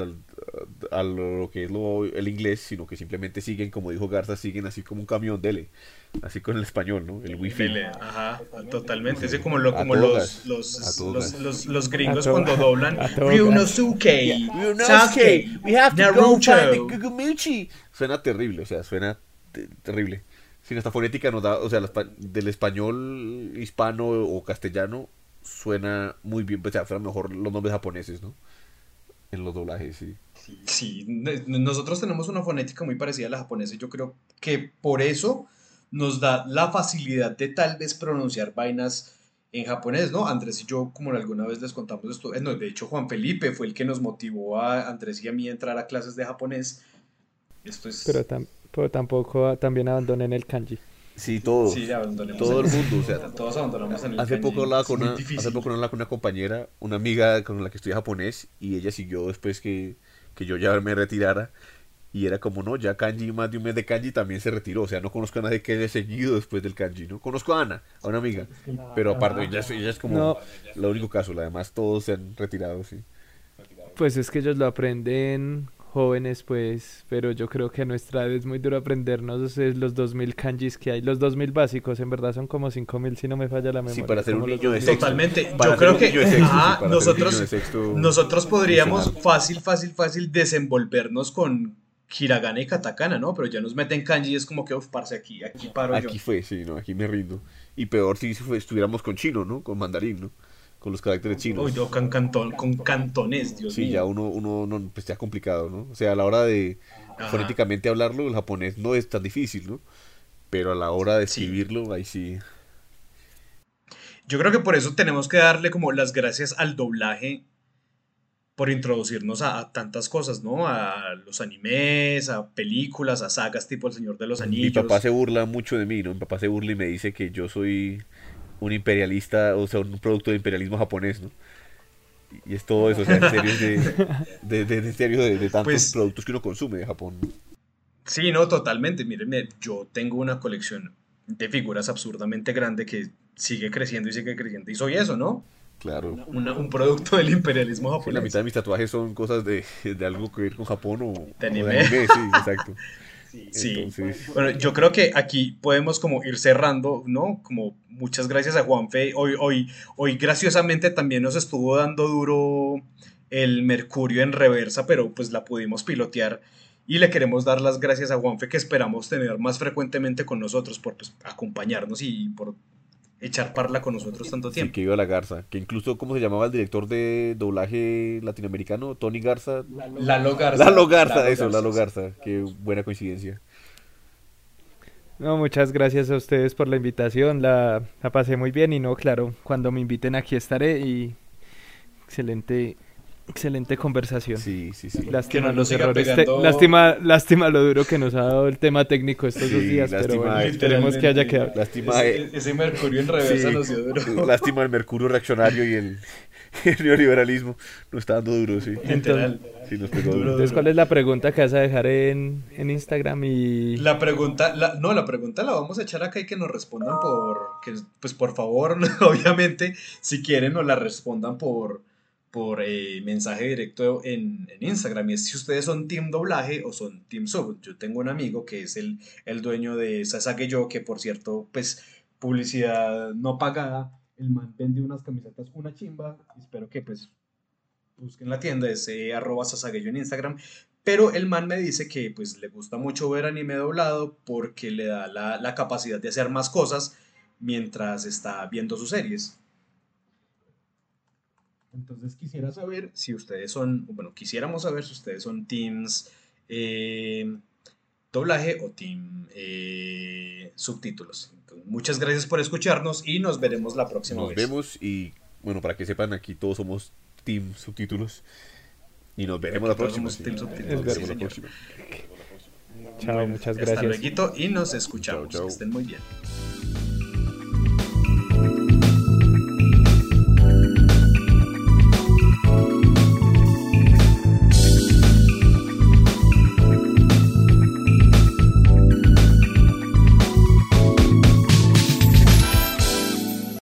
a lo que es lo, el inglés, sino que simplemente siguen, como dijo Garza, siguen así como un camión, dele. Así con el español, ¿no? El wifi. Ajá, totalmente. Es como, lo, como los, los, los, los, gringos cuando doblan Ryunosuke, Sasuke, Naruto. Suena terrible, o sea, suena terrible. Sin esta fonética nos da, o sea, del español hispano o castellano suena muy bien, o sea, suena mejor los nombres japoneses, ¿no? En los doblajes, sí. Sí, nosotros tenemos una fonética muy parecida a la japonesa y yo creo que por eso nos da la facilidad de tal vez pronunciar vainas en japonés, ¿no? Andrés y yo, como alguna vez les contamos esto, eh, no, de hecho Juan Felipe fue el que nos motivó a Andrés y a mí a entrar a clases de japonés. Esto es... Pero, pero tampoco también abandonen el kanji. Sí, todos. Sí, todo el mundo, o sea, todos abandonamos en el hace poco hablaba con una, hace poco hablaba con una compañera, una amiga con la que estudia japonés y ella siguió después que, que yo ya me retirara y era como, no, ya Kanji, más de un mes de Kanji también se retiró. O sea, no conozco a nadie que haya seguido después del Kanji, ¿no? Conozco a Ana, a una amiga. Pero aparte, ella, es como el único caso. Además, todos se han retirado, sí. Pues es que ellos lo aprenden jóvenes, pues. Pero yo creo que a nuestra edad es muy duro aprendernos los 2000 kanjis que hay. Los 2000 básicos, en verdad, son como 5000, si no me falla la memoria. Sí, para hacer un niño de sexto. Totalmente. yo creo que nosotros, nosotros podríamos fácil, fácil, fácil desenvolvernos con hiragana y katakana, ¿no? Pero ya nos meten kanji y es como que, uff, parce, aquí, aquí paro Aquí fue, sí, ¿no? Aquí me rindo. Y peor si estuviéramos con chino, ¿no? Con mandarín, ¿no? Con los caracteres chinos. Uy, no, con, cantón, con cantonés, Dios sí, mío. ya uno, uno, no, pues ya complicado, ¿no? O sea, a la hora de Ajá. fonéticamente hablarlo, el japonés no es tan difícil, ¿no? Pero a la hora de Sí. escribirlo, ahí sí. Yo creo que por eso tenemos que darle como las gracias al doblaje por introducirnos a, a tantas cosas, ¿no? A los animes, a películas, a sagas tipo El Señor de los Mi Anillos. papá se burla mucho de mí, ¿no? Mi papá se burla y me dice que yo soy un imperialista, o sea, un producto de imperialismo japonés, ¿no? Y es todo eso, o sea, en serio, de, de, de- de- serio de, de tantos Pues- productos que uno consume de Japón. ¿no? Sí, no, totalmente. Mírenme, yo tengo una colección de figuras absurdamente grande que sigue creciendo y sigue creciendo. Y soy eso, ¿no? Claro. Una- un producto del imperialismo Sí, la japonés. mitad de mis tatuajes son cosas de, de algo que ver con Japón o De o anime. sí, exacto. Sí. Entonces, Bueno, yo creo que aquí podemos como ir cerrando, ¿no? Como muchas gracias a Juanfe. Hoy, hoy, hoy graciosamente también nos estuvo dando duro el Mercurio en reversa, pero pues la pudimos pilotear y le queremos dar las gracias a Juanfe que esperamos tener más frecuentemente con nosotros por pues, acompañarnos y por echar parla con nosotros tanto sí, tiempo. que iba la Garza. Que incluso, ¿cómo se llamaba el director de doblaje latinoamericano? Tony Garza. Lalo Garza. Lalo Garza, Lalo eso, Garza, Lalo sí. Garza. Qué buena coincidencia. No, muchas gracias a ustedes por la invitación, la, la pasé muy bien y no, claro, cuando me inviten aquí estaré y excelente, excelente conversación. Sí, sí, sí. Lástima Que no nos los errores, te- lástima, lástima lo duro que nos ha dado el tema técnico estos dos días, pero lástima, bueno, esperemos que haya quedado. Lástima, Ese, ese Mercurio en reversa Sí, nos dio duro. Lástima el mercurio reaccionario y el, el neoliberalismo. Nos está dando duro, sí. Literal. Sí, nos pegó Duro, duro. Entonces, ¿cuál es la pregunta que vas a dejar en, en Instagram? Y La pregunta, la- no, la pregunta la vamos a echar acá y que nos respondan por, que, pues por favor, obviamente, si quieren, nos la respondan por, por eh, mensaje directo en, en Instagram. Y es si ustedes son team doblaje o son team sub. Yo tengo un amigo que es el, el dueño de Sasage Yo, que por cierto, pues publicidad no pagada. El man vende unas camisetas, una chimba. Espero que pues busquen la tienda, es eh, arroba sasageyo en Instagram. Pero el man me dice que pues le gusta mucho ver anime doblado porque le da la, la capacidad de hacer más cosas mientras está viendo sus series. Entonces quisiera saber si ustedes son, bueno, quisiéramos saber si ustedes son teams eh, doblaje o team eh, subtítulos. Entonces, muchas gracias por escucharnos y nos veremos la próxima Nos vez. vemos y, bueno, para que sepan, aquí todos somos Team Subtítulos. Y nos veremos la próxima. somos. Team Nos Subtítulos, veremos sí, la próxima. chao, muchas Hasta gracias. luego y nos escuchamos. Chao, chao. Que estén muy bien.